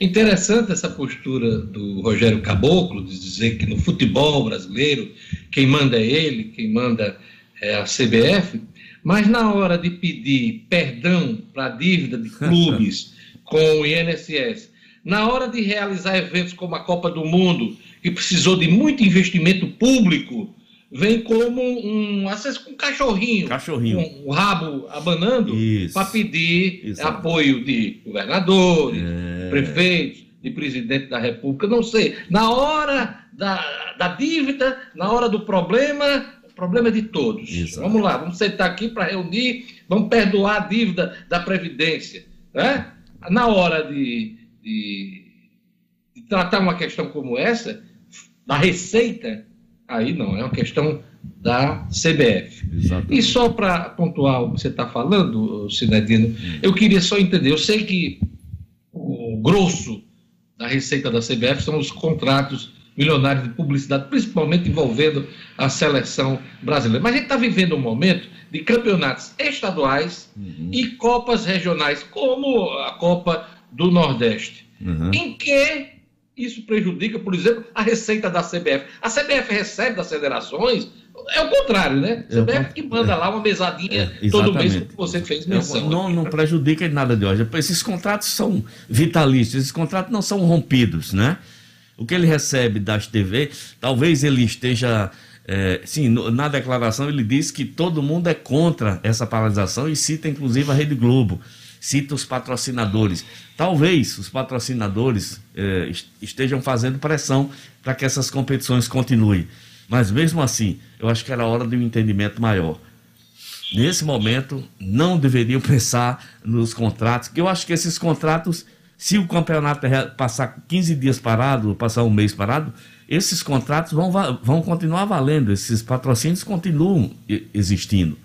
Interessante essa postura do Rogério Caboclo, de dizer que no futebol brasileiro quem manda é ele, quem manda é a CBF, mas na hora de pedir perdão para a dívida de (laughs) clubes com o INSS, na hora de realizar eventos como a Copa do Mundo, que precisou de muito investimento público, vem como um, um cachorrinho, cachorrinho. com o rabo abanando, para pedir Isso. apoio de governadores, é... prefeitos, de presidente da República, não sei. Na hora da, da dívida, na hora do problema, o problema é de todos. Isso. Vamos lá, vamos sentar aqui para reunir, vamos perdoar a dívida da Previdência. Né? Na hora de, de, de tratar uma questão como essa, da receita, Aí não, é uma questão da CBF. Exatamente. E só para pontuar o que você está falando, Cinedino, hum. eu queria só entender, eu sei que grosso da receita da CBF são os contratos milionários de publicidade, principalmente envolvendo a seleção brasileira. Mas a gente está vivendo um momento de campeonatos estaduais uhum. e copas regionais, como a Copa do Nordeste, uhum. em que isso prejudica, por exemplo, a receita da CBF. A CBF recebe das federações, é o contrário, né? A CBF que manda lá uma mesadinha é, todo mês, que você fez menção. Não, não prejudica nada de hoje. Esses contratos são vitalícios, esses contratos não são rompidos, né? O que ele recebe das TV, talvez ele esteja. É, sim, na declaração ele diz que todo mundo é contra essa paralisação e cita inclusive a Rede Globo cita os patrocinadores. Talvez os patrocinadores eh, estejam fazendo pressão para que essas competições continuem. Mas mesmo assim, eu acho que era hora de um entendimento maior. Nesse momento, não deveriam pensar nos contratos, porque eu acho que esses contratos Se o campeonato passar 15 dias parado, passar um mês parado, esses contratos vão, vão continuar valendo, esses patrocínios continuam existindo.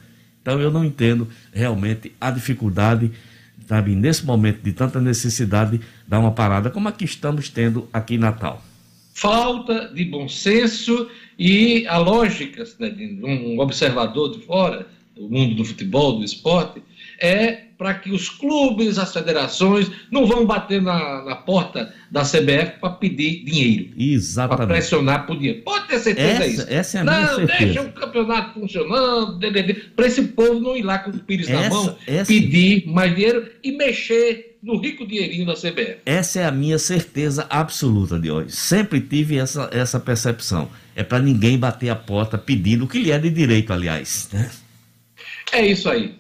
Então eu não entendo realmente a dificuldade, sabe, nesse momento de tanta necessidade, dar uma parada como a que estamos tendo aqui em Natal. Falta de bom senso e a lógica né, de um observador de fora, do mundo do futebol, do esporte, é para que os clubes, as federações, não vão bater na, na porta da CBF para pedir dinheiro. Exatamente. Para pressionar por dinheiro. Pode ter certeza essa, disso. Essa é a minha não, certeza. deixa o campeonato funcionando, para esse povo não ir lá com o pires essa, na mão, essa... pedir mais dinheiro e mexer no rico dinheirinho da CBF. Essa é a minha certeza absoluta de hoje. Sempre tive essa, essa percepção. É para ninguém bater a porta pedindo o que lhe é de direito, aliás. Né? É isso aí.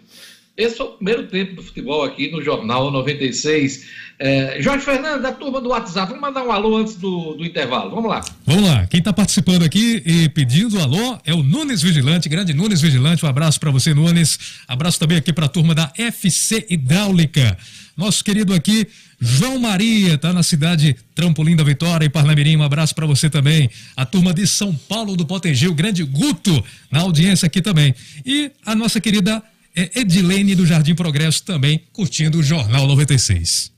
Esse é o primeiro tempo do futebol aqui no Jornal 96. É, Jorge Fernando, da turma do WhatsApp, vamos mandar um alô antes do, do intervalo. Vamos lá. Vamos lá. Quem está participando aqui e pedindo alô é o Nunes Vigilante, grande Nunes Vigilante. Um abraço para você, Nunes. Abraço também aqui para a turma da FC Hidráulica. Nosso querido aqui, João Maria, está na cidade Trampolim da Vitória, em Parnamirim. Um abraço para você também. A turma de São Paulo do Potengi, o grande Guto, na audiência aqui também. E a nossa querida é Edilene do Jardim Progresso também curtindo o Jornal 96.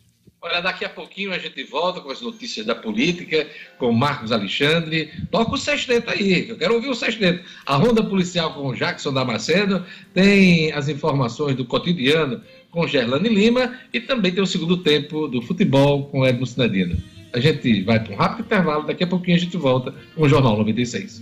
Olha, daqui a pouquinho a gente volta com as notícias da política, com Marcos Alexandre. Toca o sexteto aí, eu quero ouvir o sexteto. A Ronda Policial com Jackson Damasceno, tem as informações do cotidiano com Gerlane Lima e também tem o segundo tempo do futebol com Edmo Sinadino. A gente vai para um rápido intervalo, daqui a pouquinho a gente volta com o Jornal 96.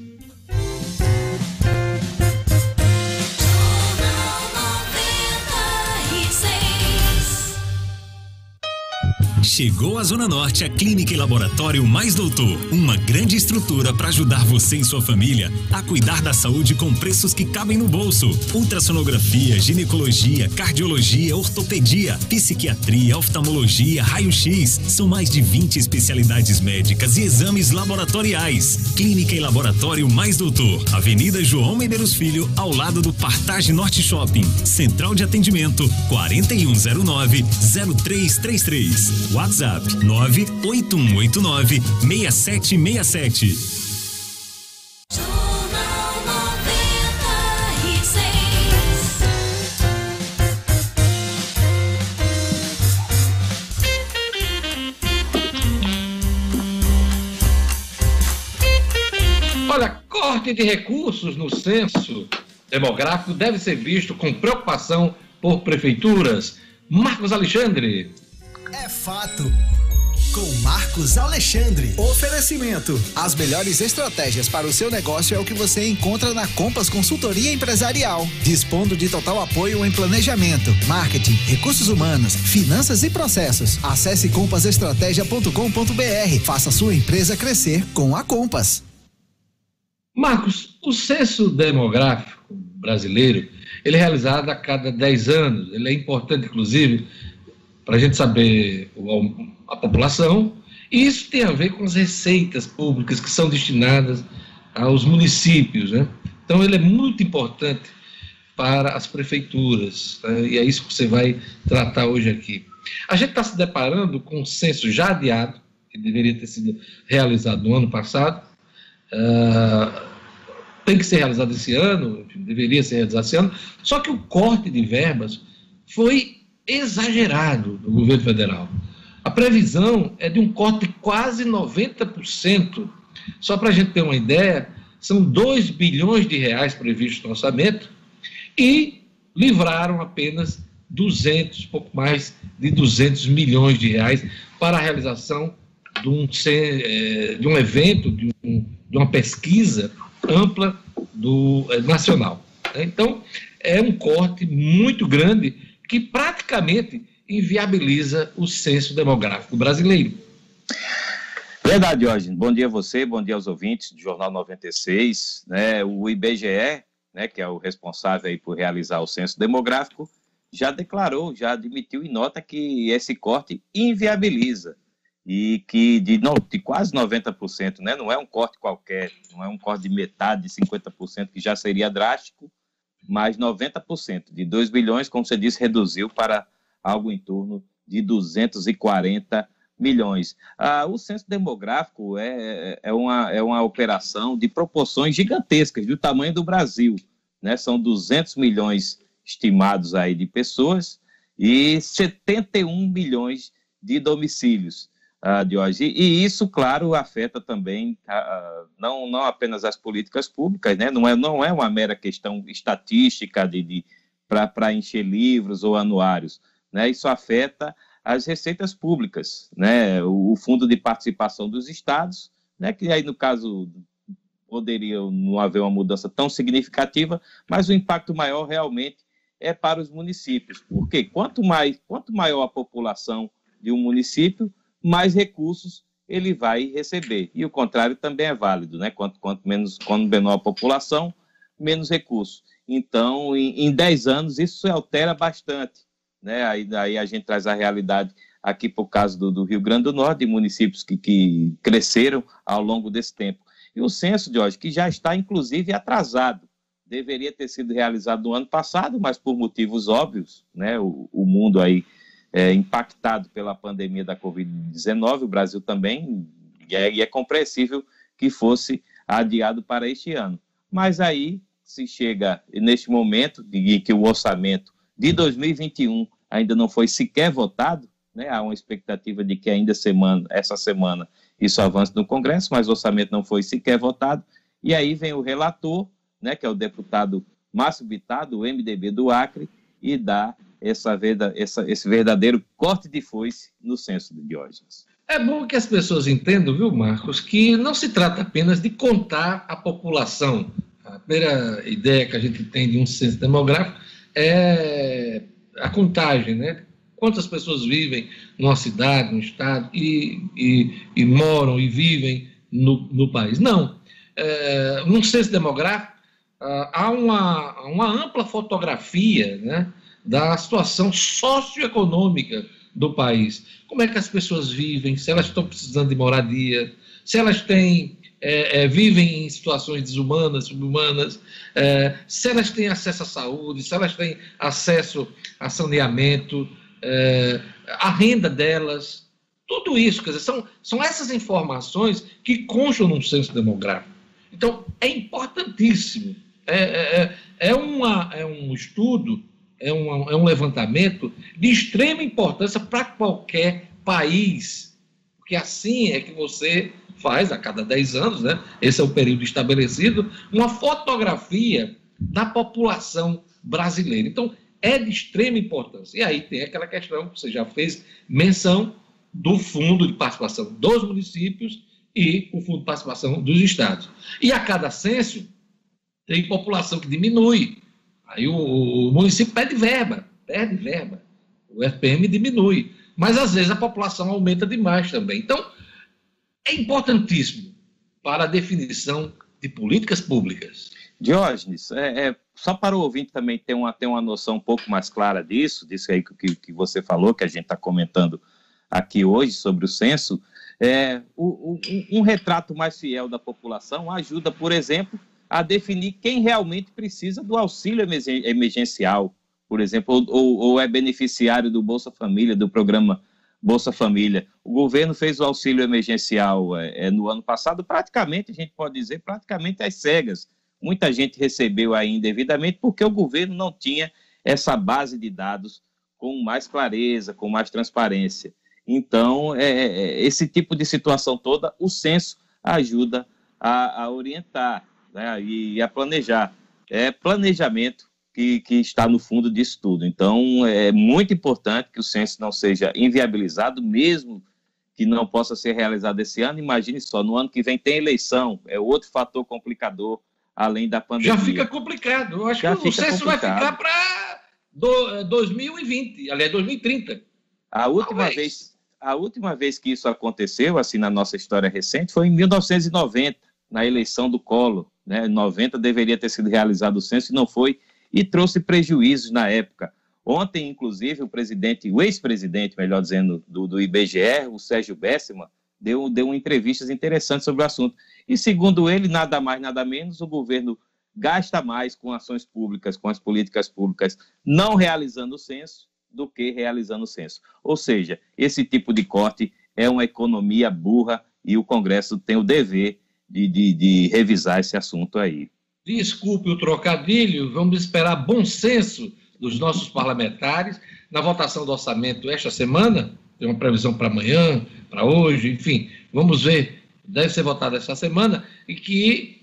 Chegou à Zona Norte a Clínica e Laboratório Mais Doutor, uma grande estrutura para ajudar você e sua família a cuidar da saúde com preços que cabem no bolso. Ultrassonografia, ginecologia, cardiologia, ortopedia, psiquiatria, oftalmologia, raio-x. São mais de 20 especialidades médicas e exames laboratoriais. Clínica e Laboratório Mais Doutor, Avenida João Medeiros Filho, ao lado do Partage Norte Shopping. Central de atendimento 4109 0333. WhatsApp 98189 6767. Olha, corte de recursos no censo demográfico deve ser visto com preocupação por prefeituras. Marcos Alexandre. É fato. Com Marcos Alexandre. Oferecimento. As melhores estratégias para o seu negócio é o que você encontra na Compass Consultoria Empresarial. Dispondo de total apoio em planejamento, marketing, recursos humanos, finanças e processos. Acesse compassestratégia.com.br. Faça sua empresa crescer com a Compass. Marcos, o censo demográfico brasileiro, ele é realizado a cada 10 anos. Ele é importante, inclusive, para a gente saber a população, e isso tem a ver com as receitas públicas que são destinadas aos municípios. Né? Então, ele é muito importante para as prefeituras, né? e é isso que você vai tratar hoje aqui. A gente está se deparando com um censo já adiado, que deveria ter sido realizado no ano passado, uh, tem que ser realizado esse ano, deveria ser realizado esse ano, só que o corte de verbas foi exagerado do governo federal. A previsão é de um corte de quase 90%. Só para a gente ter uma ideia, são 2 bilhões de reais previstos no orçamento e livraram apenas 200, pouco mais de 200 milhões de reais para a realização de um, eh, de um evento, de, um, de uma pesquisa ampla do eh, nacional. Então, é um corte muito grande que praticamente inviabiliza o censo demográfico brasileiro. Verdade, Jorge. Bom dia a você, bom dia aos ouvintes do Jornal 96. Né, o IBGE, né, que é o responsável aí por realizar o censo demográfico, já declarou, já admitiu em nota que esse corte inviabiliza e que de, no, de quase 90%, né, não é um corte qualquer, não é um corte de metade, de 50%, que já seria drástico, mais 90%, de 2 bilhões, como você disse, reduziu para algo em torno de 240 milhões. Ah, o censo demográfico é, é, uma, é uma operação de proporções gigantescas, do tamanho do Brasil. Né? São 200 milhões estimados aí de pessoas e 71 milhões de domicílios. Uh, de hoje. E, isso, claro, afeta também uh, não, não apenas as políticas públicas, né? não, é, não é uma mera questão estatística de, de para encher livros ou anuários. Né? Isso afeta as receitas públicas, né? o, o Fundo de Participação dos Estados, né? que aí, no caso, poderia não haver uma mudança tão significativa, mas o impacto maior realmente é para os municípios. Porque quanto, mais, quanto maior a população de um município, mais recursos ele vai receber. E o contrário também é válido, né? Quanto, quanto menos, quando menor a população, menos recursos. Então, em, em 10 anos, isso altera bastante. Né? Aí, aí a gente traz a realidade aqui por causa do, do Rio Grande do Norte, de municípios que, que cresceram ao longo desse tempo. E o censo, Jorge, que já está, inclusive, atrasado. Deveria ter sido realizado no ano passado, mas por motivos óbvios, né? o, o mundo aí é, impactado pela pandemia da Covid-19, o Brasil também, e é, é compreensível que fosse adiado para este ano. Mas aí se chega neste momento de que o orçamento de 2021 ainda não foi sequer votado, né? há uma expectativa de que ainda semana, essa semana isso avance no Congresso, mas o orçamento não foi sequer votado, e aí vem o relator, né, que é o deputado Márcio Bittar, do MDB do Acre, e dá essa, essa, esse verdadeiro corte de foice no censo de Diógenes. É bom que as pessoas entendam, viu, Marcos, que não se trata apenas de contar a população. A primeira ideia que a gente tem de um censo demográfico é a contagem, né? Quantas pessoas vivem numa cidade, no estado e, e, e moram e vivem no, no país. Não. É, num censo demográfico, ah, há uma, uma ampla fotografia né, da situação socioeconômica do país. Como é que as pessoas vivem, se elas estão precisando de moradia, se elas têm, é, é, vivem em situações desumanas, subhumanas, é, se elas têm acesso à saúde, se elas têm acesso a saneamento, é, a renda delas, tudo isso, quer dizer, são, são essas informações que constam num censo demográfico. Então, é importantíssimo. É, é, é, é uma, é um estudo é um, é um levantamento de extrema importância para qualquer país, porque assim é que você faz a cada 10 anos, né? esse é o período estabelecido, uma fotografia da população brasileira. Então, é de extrema importância. E aí tem aquela questão que você já fez menção do fundo de participação dos municípios e o fundo de participação dos estados. E a cada censo tem população que diminui. Aí o, o município pede verba, perde verba. O FPM diminui. Mas às vezes a população aumenta demais também. Então, é importantíssimo para a definição de políticas públicas. Diógenes, é, é, só para o ouvinte também ter uma, ter uma noção um pouco mais clara disso, disso aí que, que você falou, que a gente está comentando aqui hoje sobre o censo, é, o, o, um retrato mais fiel da população ajuda, por exemplo, a definir quem realmente precisa do auxílio emergencial, por exemplo, ou, ou, é beneficiário do Bolsa Família, do programa Bolsa Família. O governo fez o auxílio emergencial é, é, no ano passado, praticamente, a gente pode dizer, praticamente às cegas. Muita gente recebeu aí indevidamente porque o governo não tinha essa base de dados com mais clareza, com mais transparência. Então, é, é, é esse tipo de situação toda, o censo ajuda a, a orientar né, e a planejar. É planejamento que, que está no fundo disso tudo. Então, é muito importante que o censo não seja inviabilizado, mesmo que não possa ser realizado esse ano. Imagine só, no ano que vem tem eleição, é outro fator complicador, além da pandemia. Já fica complicado. Eu acho Já que o censo vai ficar para 2020, aliás, 2030. A última vez a última vez que isso aconteceu, assim, na nossa história recente, foi em 1990, na eleição do Collor né, 90 deveria ter sido realizado o censo e não foi, e trouxe prejuízos na época. Ontem, inclusive, o presidente, o ex-presidente, melhor dizendo, do, do IBGE, o Sérgio Bessima, deu, deu entrevistas interessantes sobre o assunto. E, segundo ele, nada mais, nada menos, o governo gasta mais com ações públicas, com as políticas públicas, não realizando o censo, do que realizando o censo. Ou seja, esse tipo de corte é uma economia burra e o Congresso tem o dever de, de, de revisar esse assunto aí. Desculpe o trocadilho, vamos esperar bom senso dos nossos parlamentares na votação do orçamento esta semana. Tem uma previsão para amanhã, para hoje, enfim, vamos ver. Deve ser votado esta semana e que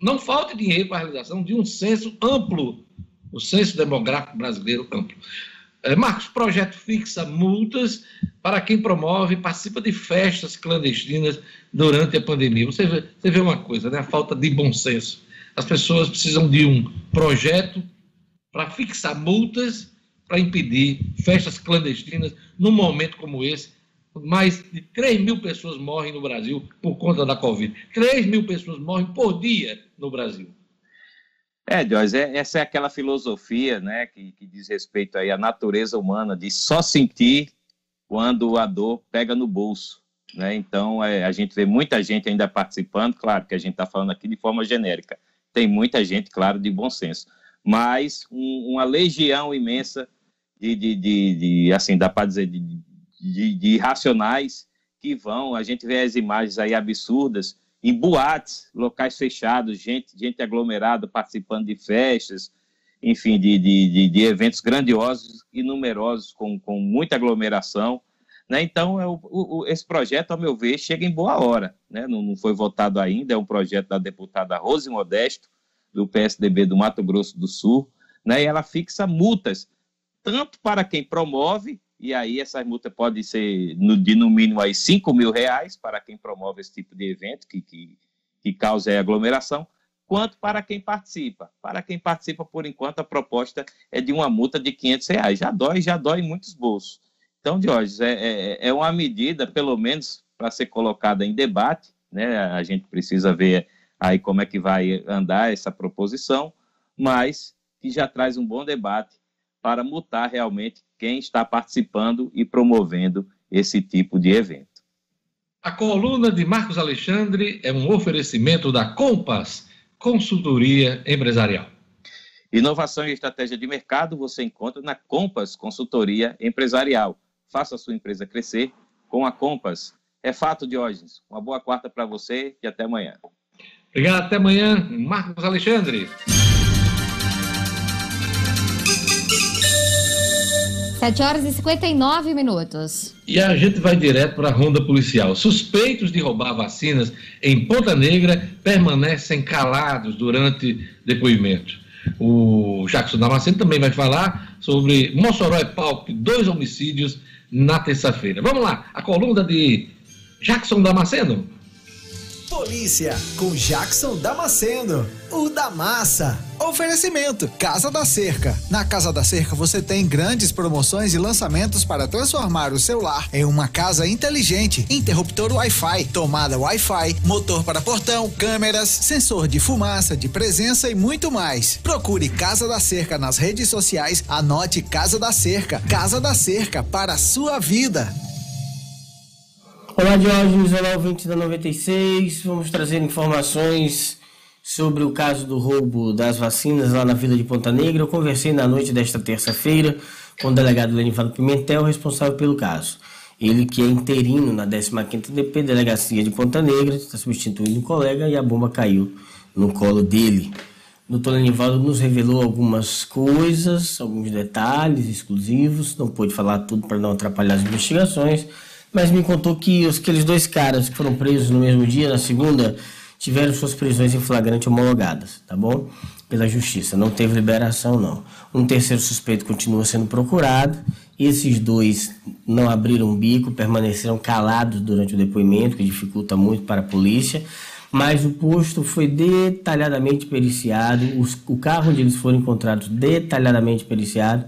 não falte dinheiro para a realização de um censo amplo, o censo demográfico brasileiro amplo. É, Marcos, projeto fixa multas para quem promove e participa de festas clandestinas durante a pandemia. Você vê, você vê uma coisa, né? A falta de bom senso. As pessoas precisam de um projeto para fixar multas para impedir festas clandestinas num momento como esse. Mais de 3 mil pessoas morrem no Brasil por conta da Covid. 3 mil pessoas morrem por dia no Brasil. É, Joyce, é, essa é aquela filosofia né, que, que diz respeito aí à natureza humana, de só sentir quando a dor pega no bolso. Né? Então, é, a gente vê muita gente ainda participando, claro que a gente está falando aqui de forma genérica. Tem muita gente, claro, de bom senso. Mas um, uma legião imensa de, de, de, de assim, dá para dizer, de, de, de irracionais que vão, a gente vê as imagens aí absurdas em boates, locais fechados, gente, gente aglomerada participando de festas, enfim, de, de, de, eventos grandiosos e numerosos, com, com muita aglomeração. Né? Então, é o, o, esse projeto, ao meu ver, chega em boa hora. Né? Não, não, foi votado ainda, é um projeto da deputada Rose Modesto, do PSDB do Mato Grosso do Sul, né? e ela fixa multas, tanto para quem promove e aí essas multas podem ser no, de no mínimo aí 5 mil reais para quem promove esse tipo de evento que, que, que causa aglomeração, quanto para quem participa. Para quem participa, por enquanto, a proposta é de uma multa de 500 reais. Já dói, já dói em muitos bolsos. Então, Jorge, é, é, é uma medida, pelo menos, para ser colocada em debate, né? A gente precisa ver aí como é que vai andar essa proposição, mas que já traz um bom debate para multar realmente quem está participando e promovendo esse tipo de evento. A coluna de Marcos Alexandre é um oferecimento da Compass, consultoria empresarial. Inovação e estratégia de mercado você encontra na Compass Consultoria Empresarial. Faça a sua empresa crescer com a Compass. É fato, Diógenes. Uma boa quarta para você e até amanhã. Obrigado, até amanhã, Marcos Alexandre. 7 horas e 59 minutos. E a gente vai direto para a ronda policial. Suspeitos de roubar vacinas em Ponta Negra permanecem calados durante depoimento. O Jackson Damasceno também vai falar sobre Mossoró e Palco, dois homicídios na terça-feira. Vamos lá, a coluna de Jackson Damasceno. Polícia, com Jackson Damasceno, o da massa. Oferecimento: Casa da Cerca. Na Casa da Cerca você tem grandes promoções e lançamentos para transformar o seu lar em uma casa inteligente. Interruptor Wi-Fi, tomada Wi-Fi, motor para portão, câmeras, sensor de fumaça, de presença e muito mais. Procure Casa da Cerca nas redes sociais. Anote Casa da Cerca. Casa da Cerca para a sua vida. Olá, Diógenes, olá, ouvinte da 96. Vamos trazer informações sobre o caso do roubo das vacinas lá na Vila de Ponta Negra. Eu conversei na noite desta terça-feira com o delegado Lenivaldo Pimentel, responsável pelo caso. Ele que é interino na 15ª DP, Delegacia de Ponta Negra, está substituindo um colega e a bomba caiu no colo dele. O doutor Lenivaldo nos revelou algumas coisas, alguns detalhes exclusivos, não pôde falar tudo para não atrapalhar as investigações, mas me contou que aqueles dois caras que foram presos no mesmo dia, na segunda, tiveram suas prisões em flagrante homologadas, tá bom? Pela justiça. Não teve liberação, não. Um terceiro suspeito continua sendo procurado. Esses dois não abriram bico, permaneceram calados durante o depoimento, que dificulta muito para a polícia. Mas o posto foi detalhadamente periciado, os, o carro onde eles foram encontrados detalhadamente periciado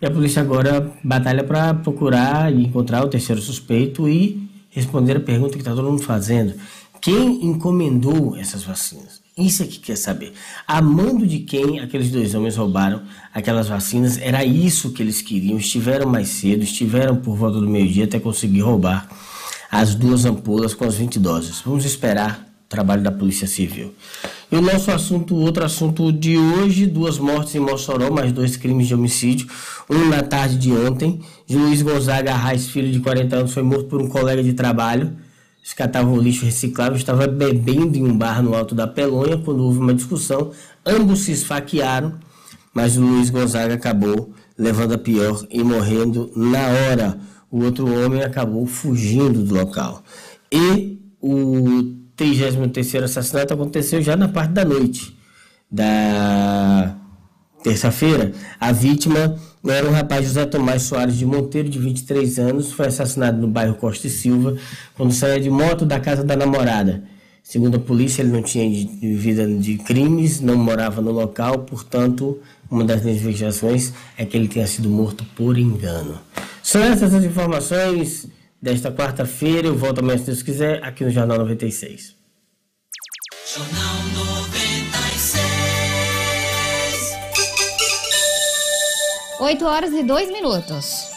e a polícia agora batalha para procurar e encontrar o terceiro suspeito e responder a pergunta que está todo mundo fazendo. Quem encomendou essas vacinas? Isso é que quer saber. A mando de quem aqueles dois homens roubaram aquelas vacinas? Era isso que eles queriam. Estiveram mais cedo, estiveram por volta do meio-dia até conseguir roubar as duas ampolas com as 20 doses. Vamos esperar trabalho da Polícia Civil. E o nosso assunto, outro assunto de hoje, duas mortes em Mossoró, mais dois crimes de homicídio. Um na tarde de ontem, Luiz Gonzaga Arraes, filho de 40 anos, foi morto por um colega de trabalho. Eles catavam lixo reciclável, estava bebendo em um bar no alto da Pelonha quando houve uma discussão. Ambos se esfaquearam, mas o Luiz Gonzaga acabou levando a pior e morrendo na hora. O outro homem acabou fugindo do local. E o 33 assassinato aconteceu já na parte da noite da terça-feira. A vítima era o rapaz José Tomás Soares de Monteiro, de 23 anos, foi assassinado no bairro Costa e Silva quando saía de moto da casa da namorada. Segundo a polícia, ele não tinha vida de crimes, não morava no local, portanto, uma das investigações é que ele tenha sido morto por engano. São essas as informações desta quarta-feira. Eu volto amanhã, se Deus quiser, aqui no Jornal 96. Jornal 96. 8 horas e 2 minutos.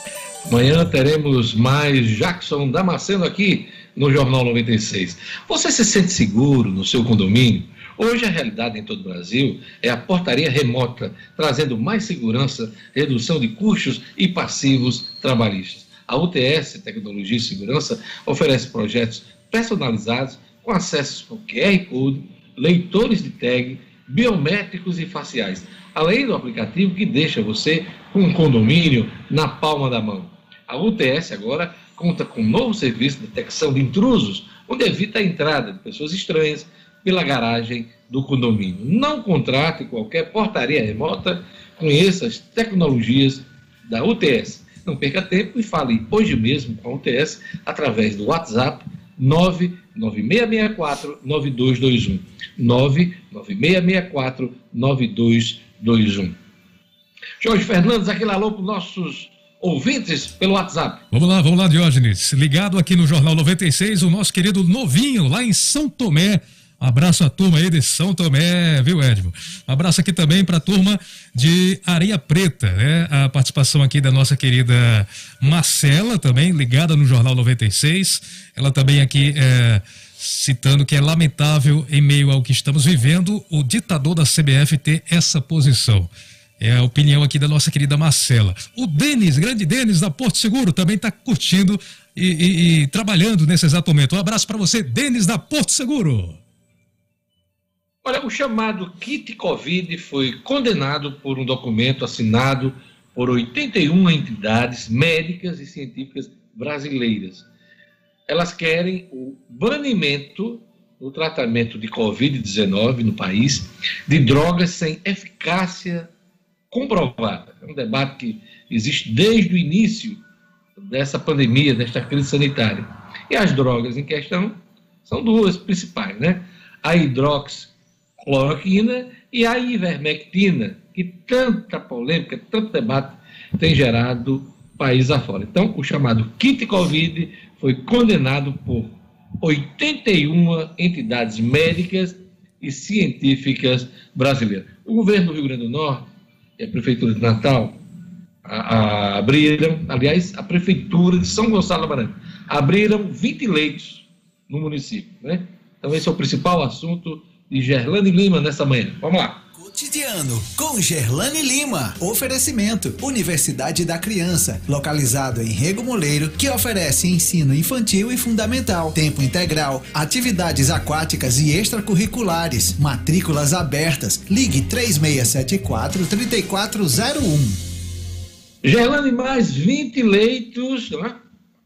Amanhã teremos mais Jackson Damasceno aqui no Jornal 96. Você se sente seguro no seu condomínio? Hoje a realidade em todo o Brasil é a portaria remota, trazendo mais segurança, redução de custos e passivos trabalhistas. A UTS, Tecnologia e Segurança, oferece projetos personalizados com acessos por QR Code, leitores de tag, biométricos e faciais, além do aplicativo que deixa você com um condomínio na palma da mão. A UTS agora conta com um novo serviço de detecção de intrusos, onde evita a entrada de pessoas estranhas pela garagem do condomínio. Não contrate qualquer portaria remota, conheça as tecnologias da UTS. Não perca tempo e fale hoje mesmo com a UTS através do WhatsApp 99664 9221. 99664 9221. Jorge Fernandes, aquele alô para os nossos ouvintes pelo WhatsApp. Vamos lá, vamos lá, Diógenes. Ligado aqui no Jornal 96, o nosso querido Novinho, lá em São Tomé. Abraço a turma aí de São Tomé, viu, Edmo? Abraço aqui também para a turma de Areia Preta, né? A participação aqui da nossa querida Marcela, também ligada no Jornal 96. Ela também aqui é, citando que é lamentável, em meio ao que estamos vivendo, o ditador da CBF ter essa posição. É a opinião aqui da nossa querida Marcela. O Denis, grande Denis da Porto Seguro, também está curtindo e, e, e trabalhando nesse exato momento. Um abraço para você, Denis da Porto Seguro. Olha, o chamado kit Covid foi condenado por um documento assinado por 81 entidades médicas e científicas brasileiras. Elas querem o banimento do tratamento de Covid-19 no país de drogas sem eficácia comprovada. É um debate que existe desde o início dessa pandemia, desta crise sanitária. E as drogas em questão são duas principais, né? A hidrox cloroquina e a ivermectina, que tanta polêmica, tanto debate tem gerado país afora. Então, o chamado kit Covid foi condenado por 81 entidades médicas e científicas brasileiras. O governo do Rio Grande do Norte e a Prefeitura de Natal a, a, abriram, aliás, a Prefeitura de São Gonçalo do Maranhão, abriram 20 leitos no município. Né? Então, esse é o principal assunto de Gerlane Lima nessa manhã. Vamos lá. Cotidiano com Gerlane Lima. Oferecimento: Universidade da Criança, localizado em Rego Moleiro, que oferece ensino infantil e fundamental, tempo integral, atividades aquáticas e extracurriculares, matrículas abertas. Ligue 3674 3401. Gerlane, mais 20 leitos né,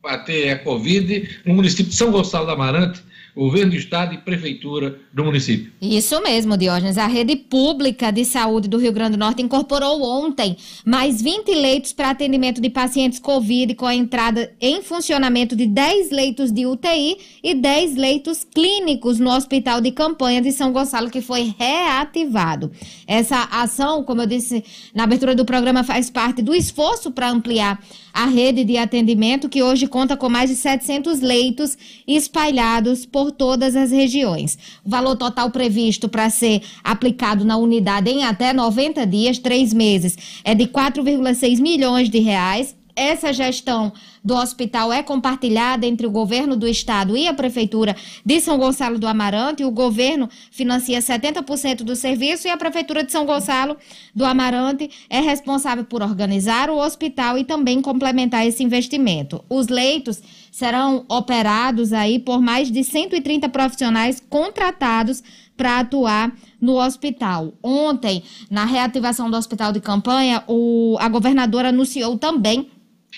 para ter a Covid no município de São Gonçalo da Amarante governo do estado e prefeitura do município. Isso mesmo, Diógenes. A rede pública de saúde do Rio Grande do Norte incorporou ontem mais 20 leitos para atendimento de pacientes Covid, com a entrada em funcionamento de 10 leitos de UTI e 10 leitos clínicos no Hospital de Campanha de São Gonçalo, que foi reativado. Essa ação, como eu disse na abertura do programa, faz parte do esforço para ampliar a rede de atendimento, que hoje conta com mais de 700 leitos espalhados por todas as regiões. O valor total previsto para ser aplicado na unidade em até 90 dias, três meses, é de 4,6 milhões de reais essa gestão do hospital é compartilhada entre o governo do estado e a prefeitura de São Gonçalo do Amarante. O governo financia 70% do serviço e a prefeitura de São Gonçalo do Amarante é responsável por organizar o hospital e também complementar esse investimento. Os leitos serão operados aí por mais de 130 profissionais contratados para atuar no hospital. Ontem, na reativação do hospital de campanha, o, a governadora anunciou também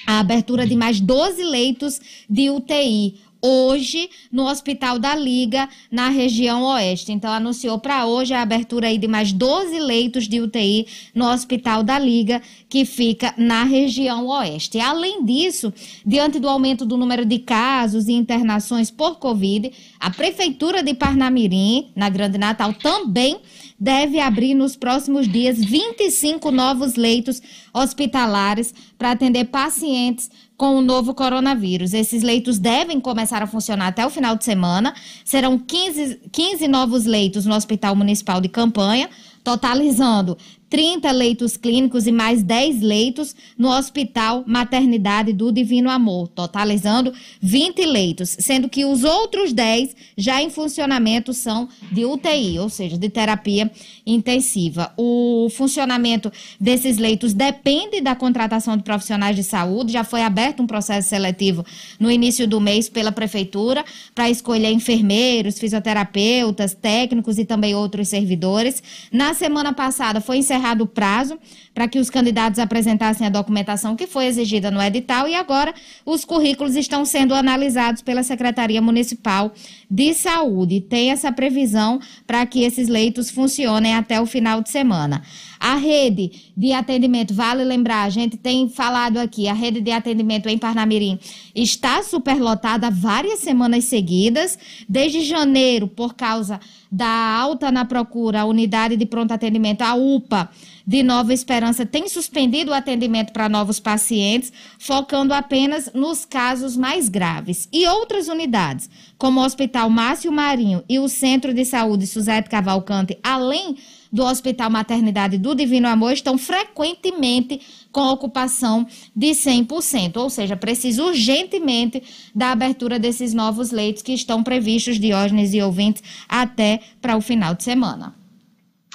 a abertura de mais 12 leitos de UTI hoje no Hospital da Liga, na região oeste. Então, anunciou para hoje a abertura aí de mais 12 leitos de UTI no Hospital da Liga, que fica na região oeste. Além disso, diante do aumento do número de casos e internações por Covid, a Prefeitura de Parnamirim, na Grande Natal, também deve abrir nos próximos dias 25 novos leitos hospitalares para atender pacientes com o novo coronavírus. Esses leitos devem começar a funcionar até o final de semana. Serão 15, 15 novos leitos no Hospital Municipal de Campanha, totalizando 30 leitos clínicos e mais 10 leitos no Hospital Maternidade do Divino Amor, totalizando 20 leitos, sendo que os outros 10 já em funcionamento são de UTI, ou seja, de terapia intensiva. O funcionamento desses leitos depende da contratação de profissionais de saúde, já foi aberto um processo seletivo no início do mês pela prefeitura para escolher enfermeiros, fisioterapeutas, técnicos e também outros servidores. Na semana passada foi encerrado encerrado o prazo para que os candidatos apresentassem a documentação que foi exigida no edital e agora os currículos estão sendo analisados pela Secretaria Municipal de Saúde. Tem essa previsão para que esses leitos funcionem até o final de semana. A rede de atendimento, vale lembrar, a gente tem falado aqui, a rede de atendimento em Parnamirim está superlotada várias semanas seguidas, desde janeiro, por causa da alta na procura, a unidade de pronto atendimento, a UPA de Nova Esperança, tem suspendido o atendimento para novos pacientes, focando apenas nos casos mais graves. E outras unidades, como o Hospital Márcio Marinho e o Centro de Saúde Suzete Cavalcante, além do Hospital Maternidade do Divino Amor estão frequentemente com ocupação de 100%, ou seja, precisa urgentemente da abertura desses novos leitos que estão previstos, Diógenes e ouvintes, até para o final de semana.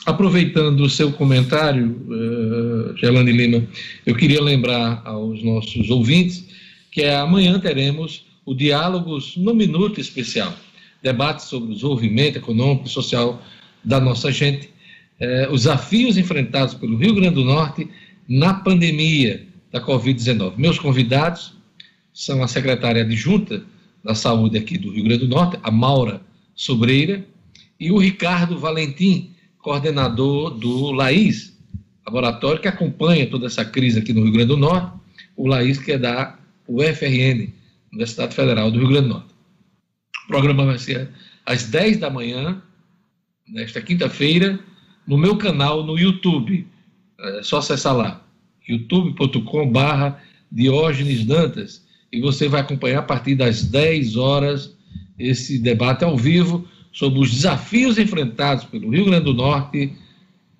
Aproveitando o seu comentário, uh, Gelane Lima, eu queria lembrar aos nossos ouvintes que amanhã teremos o Diálogos no Minuto Especial, debate sobre o desenvolvimento econômico e social da nossa gente, eh, os desafios enfrentados pelo Rio Grande do Norte na pandemia da Covid-19. Meus convidados são a secretária adjunta da Saúde aqui do Rio Grande do Norte, a Maura Sobreira, e o Ricardo Valentim, coordenador do LAIS, laboratório que acompanha toda essa crise aqui no Rio Grande do Norte, o LAIS que é da UFRN, Universidade Federal do Rio Grande do Norte. O programa vai ser às 10 da manhã, nesta quinta-feira, no meu canal no YouTube. É só acessar lá, youtube.com/barra Diógenes Dantas, e você vai acompanhar a partir das 10 horas esse debate ao vivo sobre os desafios enfrentados pelo Rio Grande do Norte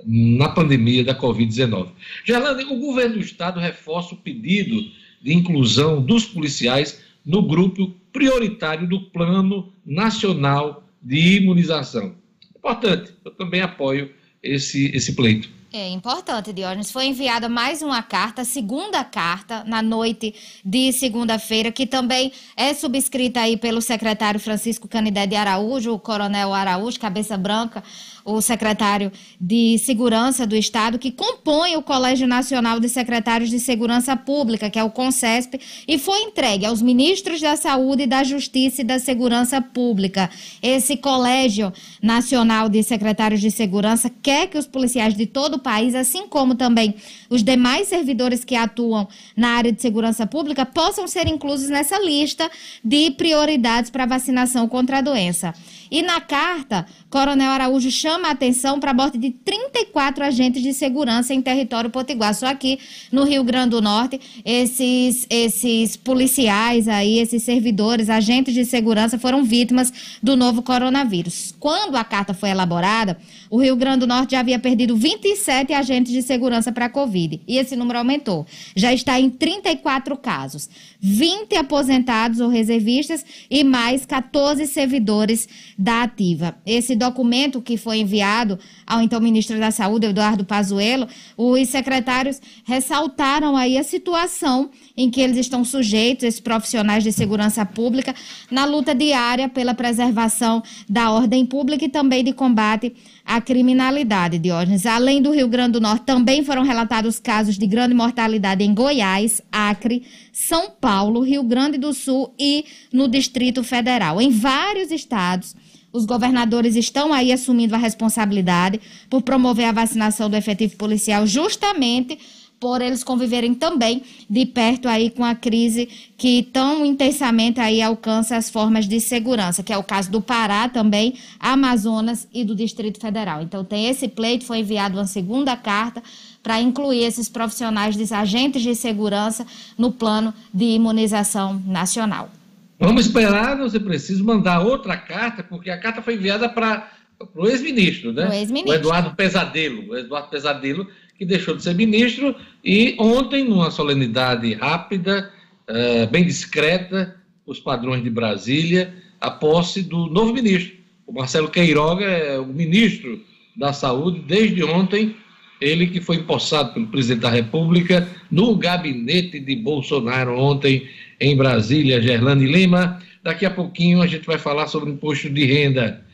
na pandemia da Covid-19. Gerlane, o governo do estado reforça o pedido de inclusão dos policiais no grupo prioritário do Plano Nacional de Imunização. Importante, eu também apoio esse, esse pleito. É importante, Diógenes. Foi enviada mais uma carta, segunda carta, na noite de segunda-feira, que também é subscrita aí pelo secretário Francisco Canidé de Araújo, o coronel Araújo, cabeça branca, o secretário de Segurança do Estado, que compõe o Colégio Nacional de Secretários de Segurança Pública, que é o CONSESP, e foi entregue aos ministros da Saúde, da Justiça e da Segurança Pública. Esse Colégio Nacional de Secretários de Segurança quer que os policiais de todo o país, assim como também os demais servidores que atuam na área de segurança pública, possam ser inclusos nessa lista de prioridades para vacinação contra a doença. E na carta, Coronel Araújo chama chama a atenção para a morte de 34 agentes de segurança em território potiguar. Só aqui no Rio Grande do Norte, esses, esses policiais aí, esses servidores, agentes de segurança foram vítimas do novo coronavírus. Quando a carta foi elaborada, o Rio Grande do Norte já havia perdido 27 agentes de segurança para a Covid e esse número aumentou. Já está em 34 casos, 20 aposentados ou reservistas e mais 14 servidores da ativa. Esse documento que foi enviado ao então ministro da Saúde, Eduardo Pazuello, os secretários ressaltaram aí a situação em que eles estão sujeitos, esses profissionais de segurança pública, na luta diária pela preservação da ordem pública e também de combate à criminalidade, Diógenes. Além do Rio Grande do Norte, também foram relatados casos de grande mortalidade em Goiás, Acre, São Paulo, Rio Grande do Sul e no Distrito Federal. Em vários estados, os governadores estão aí assumindo a responsabilidade por promover a vacinação do efetivo policial justamente por eles conviverem também de perto aí com a crise que tão intensamente aí alcança as formas de segurança, que é o caso do Pará também, Amazonas e do Distrito Federal. Então tem esse pleito, foi enviado uma segunda carta para incluir esses profissionais, de agentes de segurança no plano de imunização nacional. Vamos esperar, não é preciso mandar outra carta, porque a carta foi enviada para o ex-ministro, né? O ex-ministro. O Eduardo Pesadelo. O Eduardo Pesadelo que deixou de ser ministro, e ontem, numa solenidade rápida, uh, bem discreta, os padrões de Brasília, a posse do novo ministro. O Marcelo Queiroga é o ministro da Saúde desde ontem, ele que foi empossado pelo presidente da República no gabinete de Bolsonaro ontem em Brasília, Gerlane Lima. Daqui a pouquinho a gente vai falar sobre imposto de renda.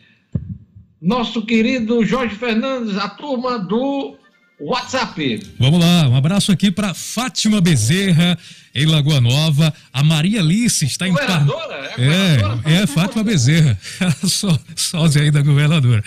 Nosso querido Jorge Fernandes, a turma do WhatsApp. Vamos lá, um abraço aqui para Fátima Bezerra, em Lagoa Nova. A Maria Alice está em Par... É, é, é Fátima Bezerra, (laughs) só, sósia aí da governadora.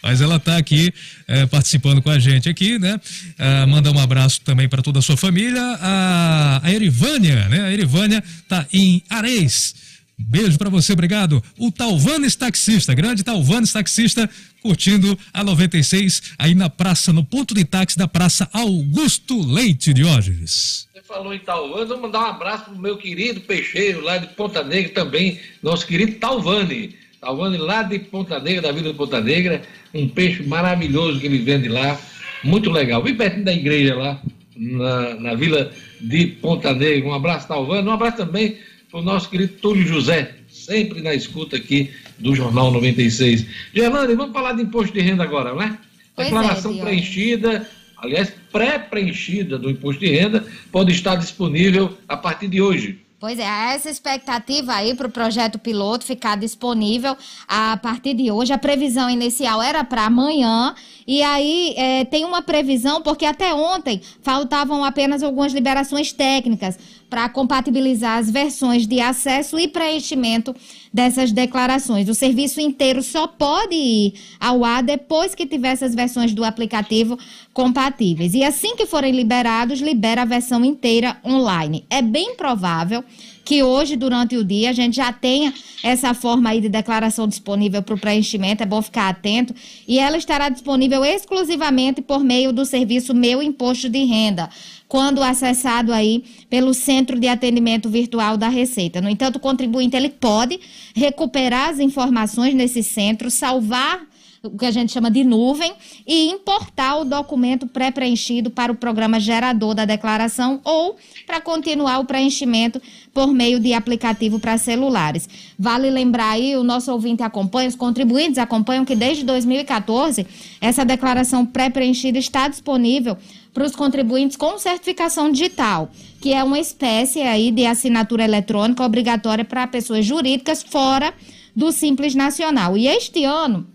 Mas ela está aqui é, participando com a gente aqui, né? Ah, manda um abraço também para toda a sua família. A, a Erivânia, né? A Erivânia está em Areis. Beijo para você, obrigado. O Talvanes Taxista, grande Talvanes Taxista, curtindo a 96 aí na praça, no ponto de táxi da Praça Augusto Leite Diógenes. Você falou em Talvanes, vou mandar um abraço pro meu querido peixeiro lá de Ponta Negra também, nosso querido Talvane. Talvane lá de Ponta Negra, da Vila de Ponta Negra, um peixe maravilhoso que ele vende lá, muito legal. Bem pertinho da igreja lá, na, na Vila de Ponta Negra. Um abraço, Talvane, um abraço também o nosso querido Túlio José, sempre na escuta aqui do Jornal 96. Gerlane, vamos falar de imposto de renda agora, né? Pois é, Declaração é, preenchida, aliás, pré-preenchida do imposto de renda, pode estar disponível a partir de hoje. Pois é, essa expectativa aí para o projeto piloto ficar disponível a partir de hoje. A previsão inicial era para amanhã, e aí é, tem uma previsão, porque até ontem faltavam apenas algumas liberações técnicas para compatibilizar as versões de acesso e preenchimento dessas declarações. O serviço inteiro só pode ir ao ar depois que tiver essas versões do aplicativo compatíveis. E assim que forem liberados, libera a versão inteira online. É bem provável que hoje, durante o dia, a gente já tenha essa forma aí de declaração disponível para o preenchimento, é bom ficar atento, e ela estará disponível exclusivamente por meio do serviço Meu Imposto de Renda quando acessado aí pelo Centro de Atendimento Virtual da Receita. No entanto, o contribuinte ele pode recuperar as informações nesse centro, salvar o que a gente chama de nuvem, e importar o documento pré-preenchido para o programa gerador da declaração ou para continuar o preenchimento por meio de aplicativo para celulares. Vale lembrar aí, o nosso ouvinte acompanha, os contribuintes acompanham que desde 2014 essa declaração pré-preenchida está disponível para os contribuintes com certificação digital, que é uma espécie aí de assinatura eletrônica obrigatória para pessoas jurídicas fora do Simples Nacional. E este ano,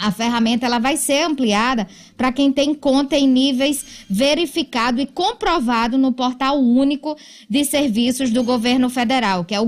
a ferramenta ela vai ser ampliada para quem tem conta em níveis verificado e comprovado no portal único de serviços do governo federal, que é o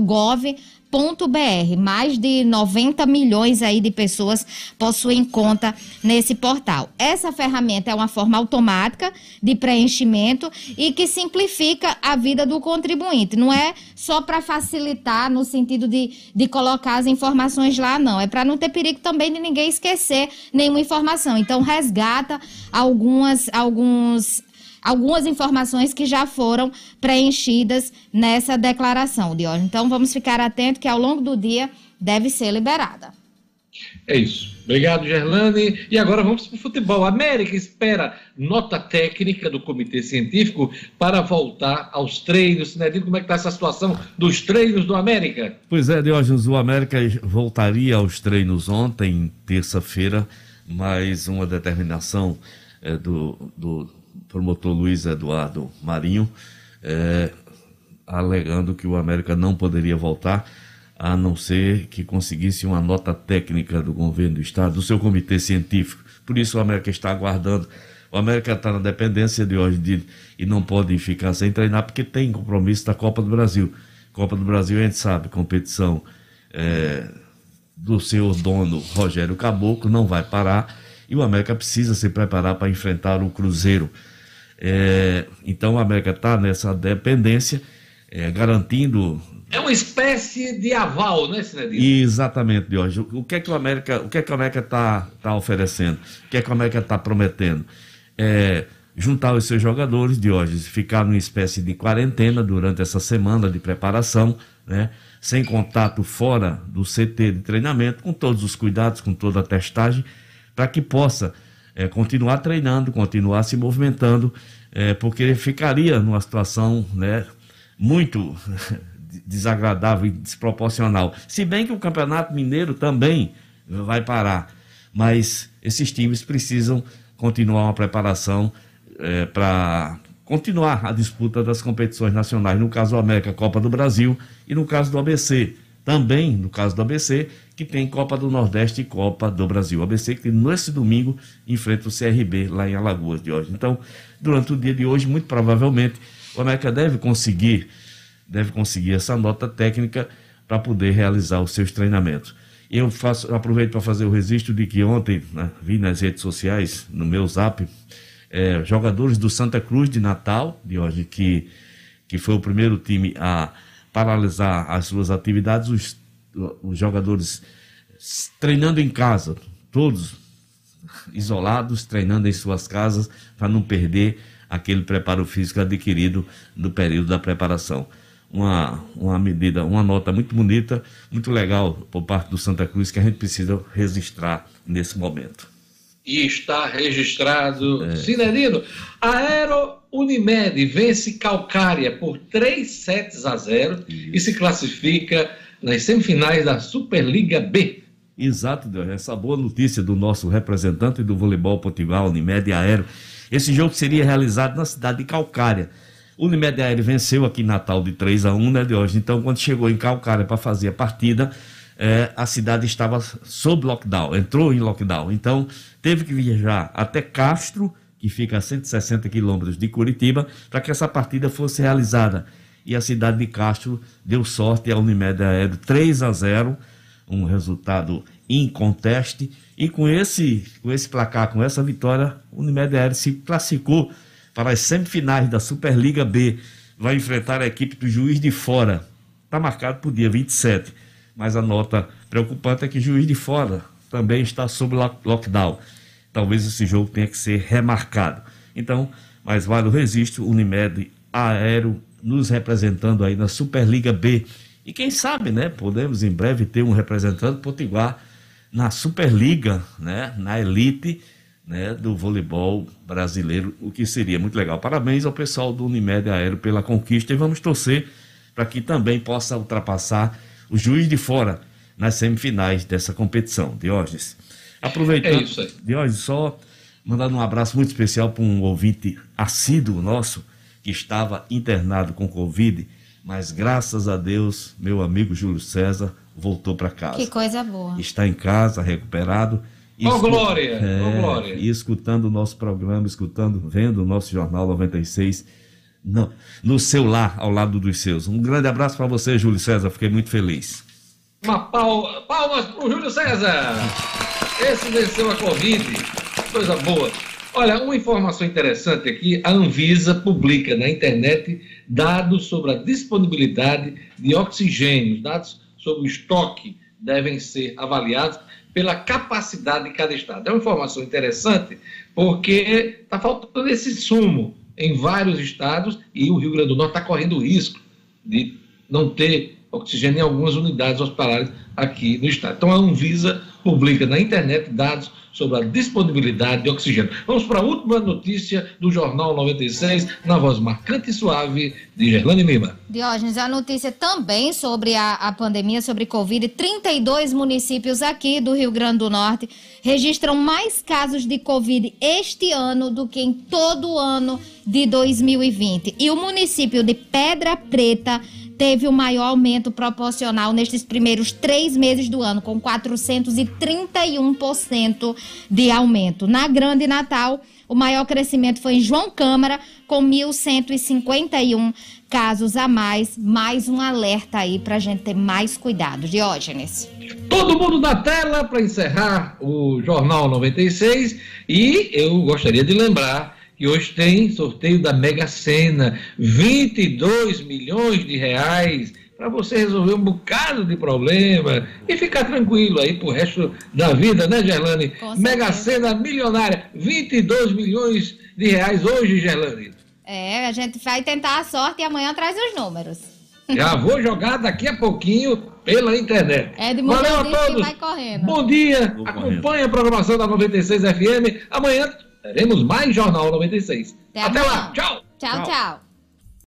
gov.br. Mais de 90 milhões aí de pessoas possuem conta nesse portal. Essa ferramenta é uma forma automática de preenchimento e que simplifica a vida do contribuinte. Não é só para facilitar no sentido de, de colocar as informações lá, não. É para não ter perigo também de ninguém esquecer nenhuma informação. Então, resgata algumas, alguns algumas informações que já foram preenchidas nessa declaração, de hoje. Então, vamos ficar atentos que ao longo do dia deve ser liberada. É isso. Obrigado, Gerlane. E agora vamos para o futebol. A América espera nota técnica do comitê científico para voltar aos treinos. Sinedino, como é que está essa situação dos treinos do América? Pois é, Diógenes, o América voltaria aos treinos ontem, terça-feira, mas uma determinação é, do, do promotor Luiz Eduardo Marinho, é, alegando que o América não poderia voltar, a não ser que conseguisse uma nota técnica do governo do Estado, do seu comitê científico. Por isso o América está aguardando. O América está na dependência de hoje de, e não pode ficar sem treinar porque tem compromisso da Copa do Brasil. Copa do Brasil, a gente sabe, competição é, do seu dono Rogério Caboclo, não vai parar e o América precisa se preparar para enfrentar o Cruzeiro. É, então o América está nessa dependência, é, garantindo. É uma espécie de aval, né, Sinedino? Exatamente, Jorge. O que é que o América, o que é que o América está tá oferecendo? O que é que o América está prometendo? É, juntar os seus jogadores, de hoje, ficar numa espécie de quarentena durante essa semana de preparação, né? sem contato fora do CT de treinamento, com todos os cuidados, com toda a testagem, para que possa é, continuar treinando, continuar se movimentando, é, porque ficaria numa situação né, muito (laughs) desagradável e desproporcional. Se bem que o Campeonato Mineiro também vai parar, mas esses times precisam continuar uma preparação é, para continuar a disputa das competições nacionais. No caso do América, Copa do Brasil, e no caso do ABC, também no caso do ABC, que tem Copa do Nordeste e Copa do Brasil. O ABC que nesse domingo enfrenta o CRB lá em Alagoas de hoje. Então, durante o dia de hoje, muito provavelmente, o América deve conseguir, deve conseguir essa nota técnica para poder realizar os seus treinamentos. Eu faço, eu aproveito para fazer o registro de que ontem né, vi nas redes sociais, no meu zap, é, jogadores do Santa Cruz de Natal, de hoje, que, que foi o primeiro time a paralisar as suas atividades, os os jogadores treinando em casa, todos isolados, treinando em suas casas, para não perder aquele preparo físico adquirido no período da preparação. Uma, uma medida, uma nota muito bonita, muito legal por parte do Santa Cruz que a gente precisa registrar nesse momento. E está registrado. É. Aero Unimed vence Calcária por 3 sets a 0 Isso. e se classifica nas semifinais da Superliga B. Exato, Deus. Essa boa notícia do nosso representante do voleibol Potiguar, Unimed Aero. Esse jogo seria realizado na cidade de Calcária. O Unimed Aero venceu aqui em Natal de 3 a 1 né, de hoje. Então, quando chegou em Calcária para fazer a partida, é, a cidade estava sob lockdown, entrou em lockdown. Então, teve que viajar até Castro, que fica a 160 quilômetros de Curitiba, para que essa partida fosse realizada e a cidade de Castro deu sorte à Unimed Aéreo 3 a 0, um resultado inconteste. E com esse, com esse placar, com essa vitória, o Unimed Aéreo se classificou para as semifinais da Superliga B. Vai enfrentar a equipe do Juiz de Fora. Está marcado para o dia 27. Mas a nota preocupante é que Juiz de Fora também está sob lockdown. Talvez esse jogo tenha que ser remarcado. Então, mais vale o registro, Unimed Aéreo nos representando aí na Superliga B. E quem sabe, né, podemos em breve ter um representante potiguar na Superliga, né, na elite, né, do voleibol brasileiro, o que seria muito legal. Parabéns ao pessoal do Unimed Aéreo pela conquista e vamos torcer para que também possa ultrapassar o juiz de fora nas semifinais dessa competição. Diógenes. Aproveitando, é isso aí. Diógenes, só mandando um abraço muito especial para um ouvinte assíduo nosso, que estava internado com Covid, mas graças a Deus, meu amigo Júlio César voltou para casa. Que coisa boa. Está em casa, recuperado. Ô, oh, Glória! É, oh, Glória! E escutando o nosso programa, escutando, vendo o nosso Jornal 96 no, no seu lar, ao lado dos seus. Um grande abraço para você, Júlio César, fiquei muito feliz. Uma pal... palmas para o Júlio César. Esse venceu a Covid. Coisa boa. Olha, uma informação interessante aqui: a Anvisa publica na internet dados sobre a disponibilidade de oxigênio. Os dados sobre o estoque devem ser avaliados pela capacidade de cada estado. É uma informação interessante porque está faltando esse sumo em vários estados e o Rio Grande do Norte está correndo o risco de não ter oxigênio em algumas unidades hospitalares aqui no estado. Então a Anvisa publica na internet dados sobre a disponibilidade de oxigênio. Vamos para a última notícia do Jornal 96, na voz marcante e suave de Gerlane Lima. Diógenes, a notícia também sobre a, a pandemia, sobre Covid. 32 municípios aqui do Rio Grande do Norte registram mais casos de Covid este ano do que em todo o ano de 2020. E o município de Pedra Preta teve o maior aumento proporcional nestes primeiros três meses do ano, com 431% de aumento. Na Grande Natal, o maior crescimento foi em João Câmara, com 1.151 casos a mais. Mais um alerta aí para a gente ter mais cuidado. Diógenes. Todo mundo na tela para encerrar o Jornal 96 e eu gostaria de lembrar que hoje tem sorteio da Mega Sena, 22 milhões de reais para você resolver um bocado de problema e ficar tranquilo aí pro resto da vida, né, Gerlane? Mega Sena milionária, 22 milhões de reais hoje, Gerlane. É, a gente vai tentar a sorte e amanhã traz os números. Já vou jogar daqui a pouquinho pela internet. É de Valeu a todos. vai correndo. Bom dia. Acompanhe a programação da 96 FM. Amanhã teremos mais Jornal 96. Até, Até lá. Tchau. Tchau, tchau.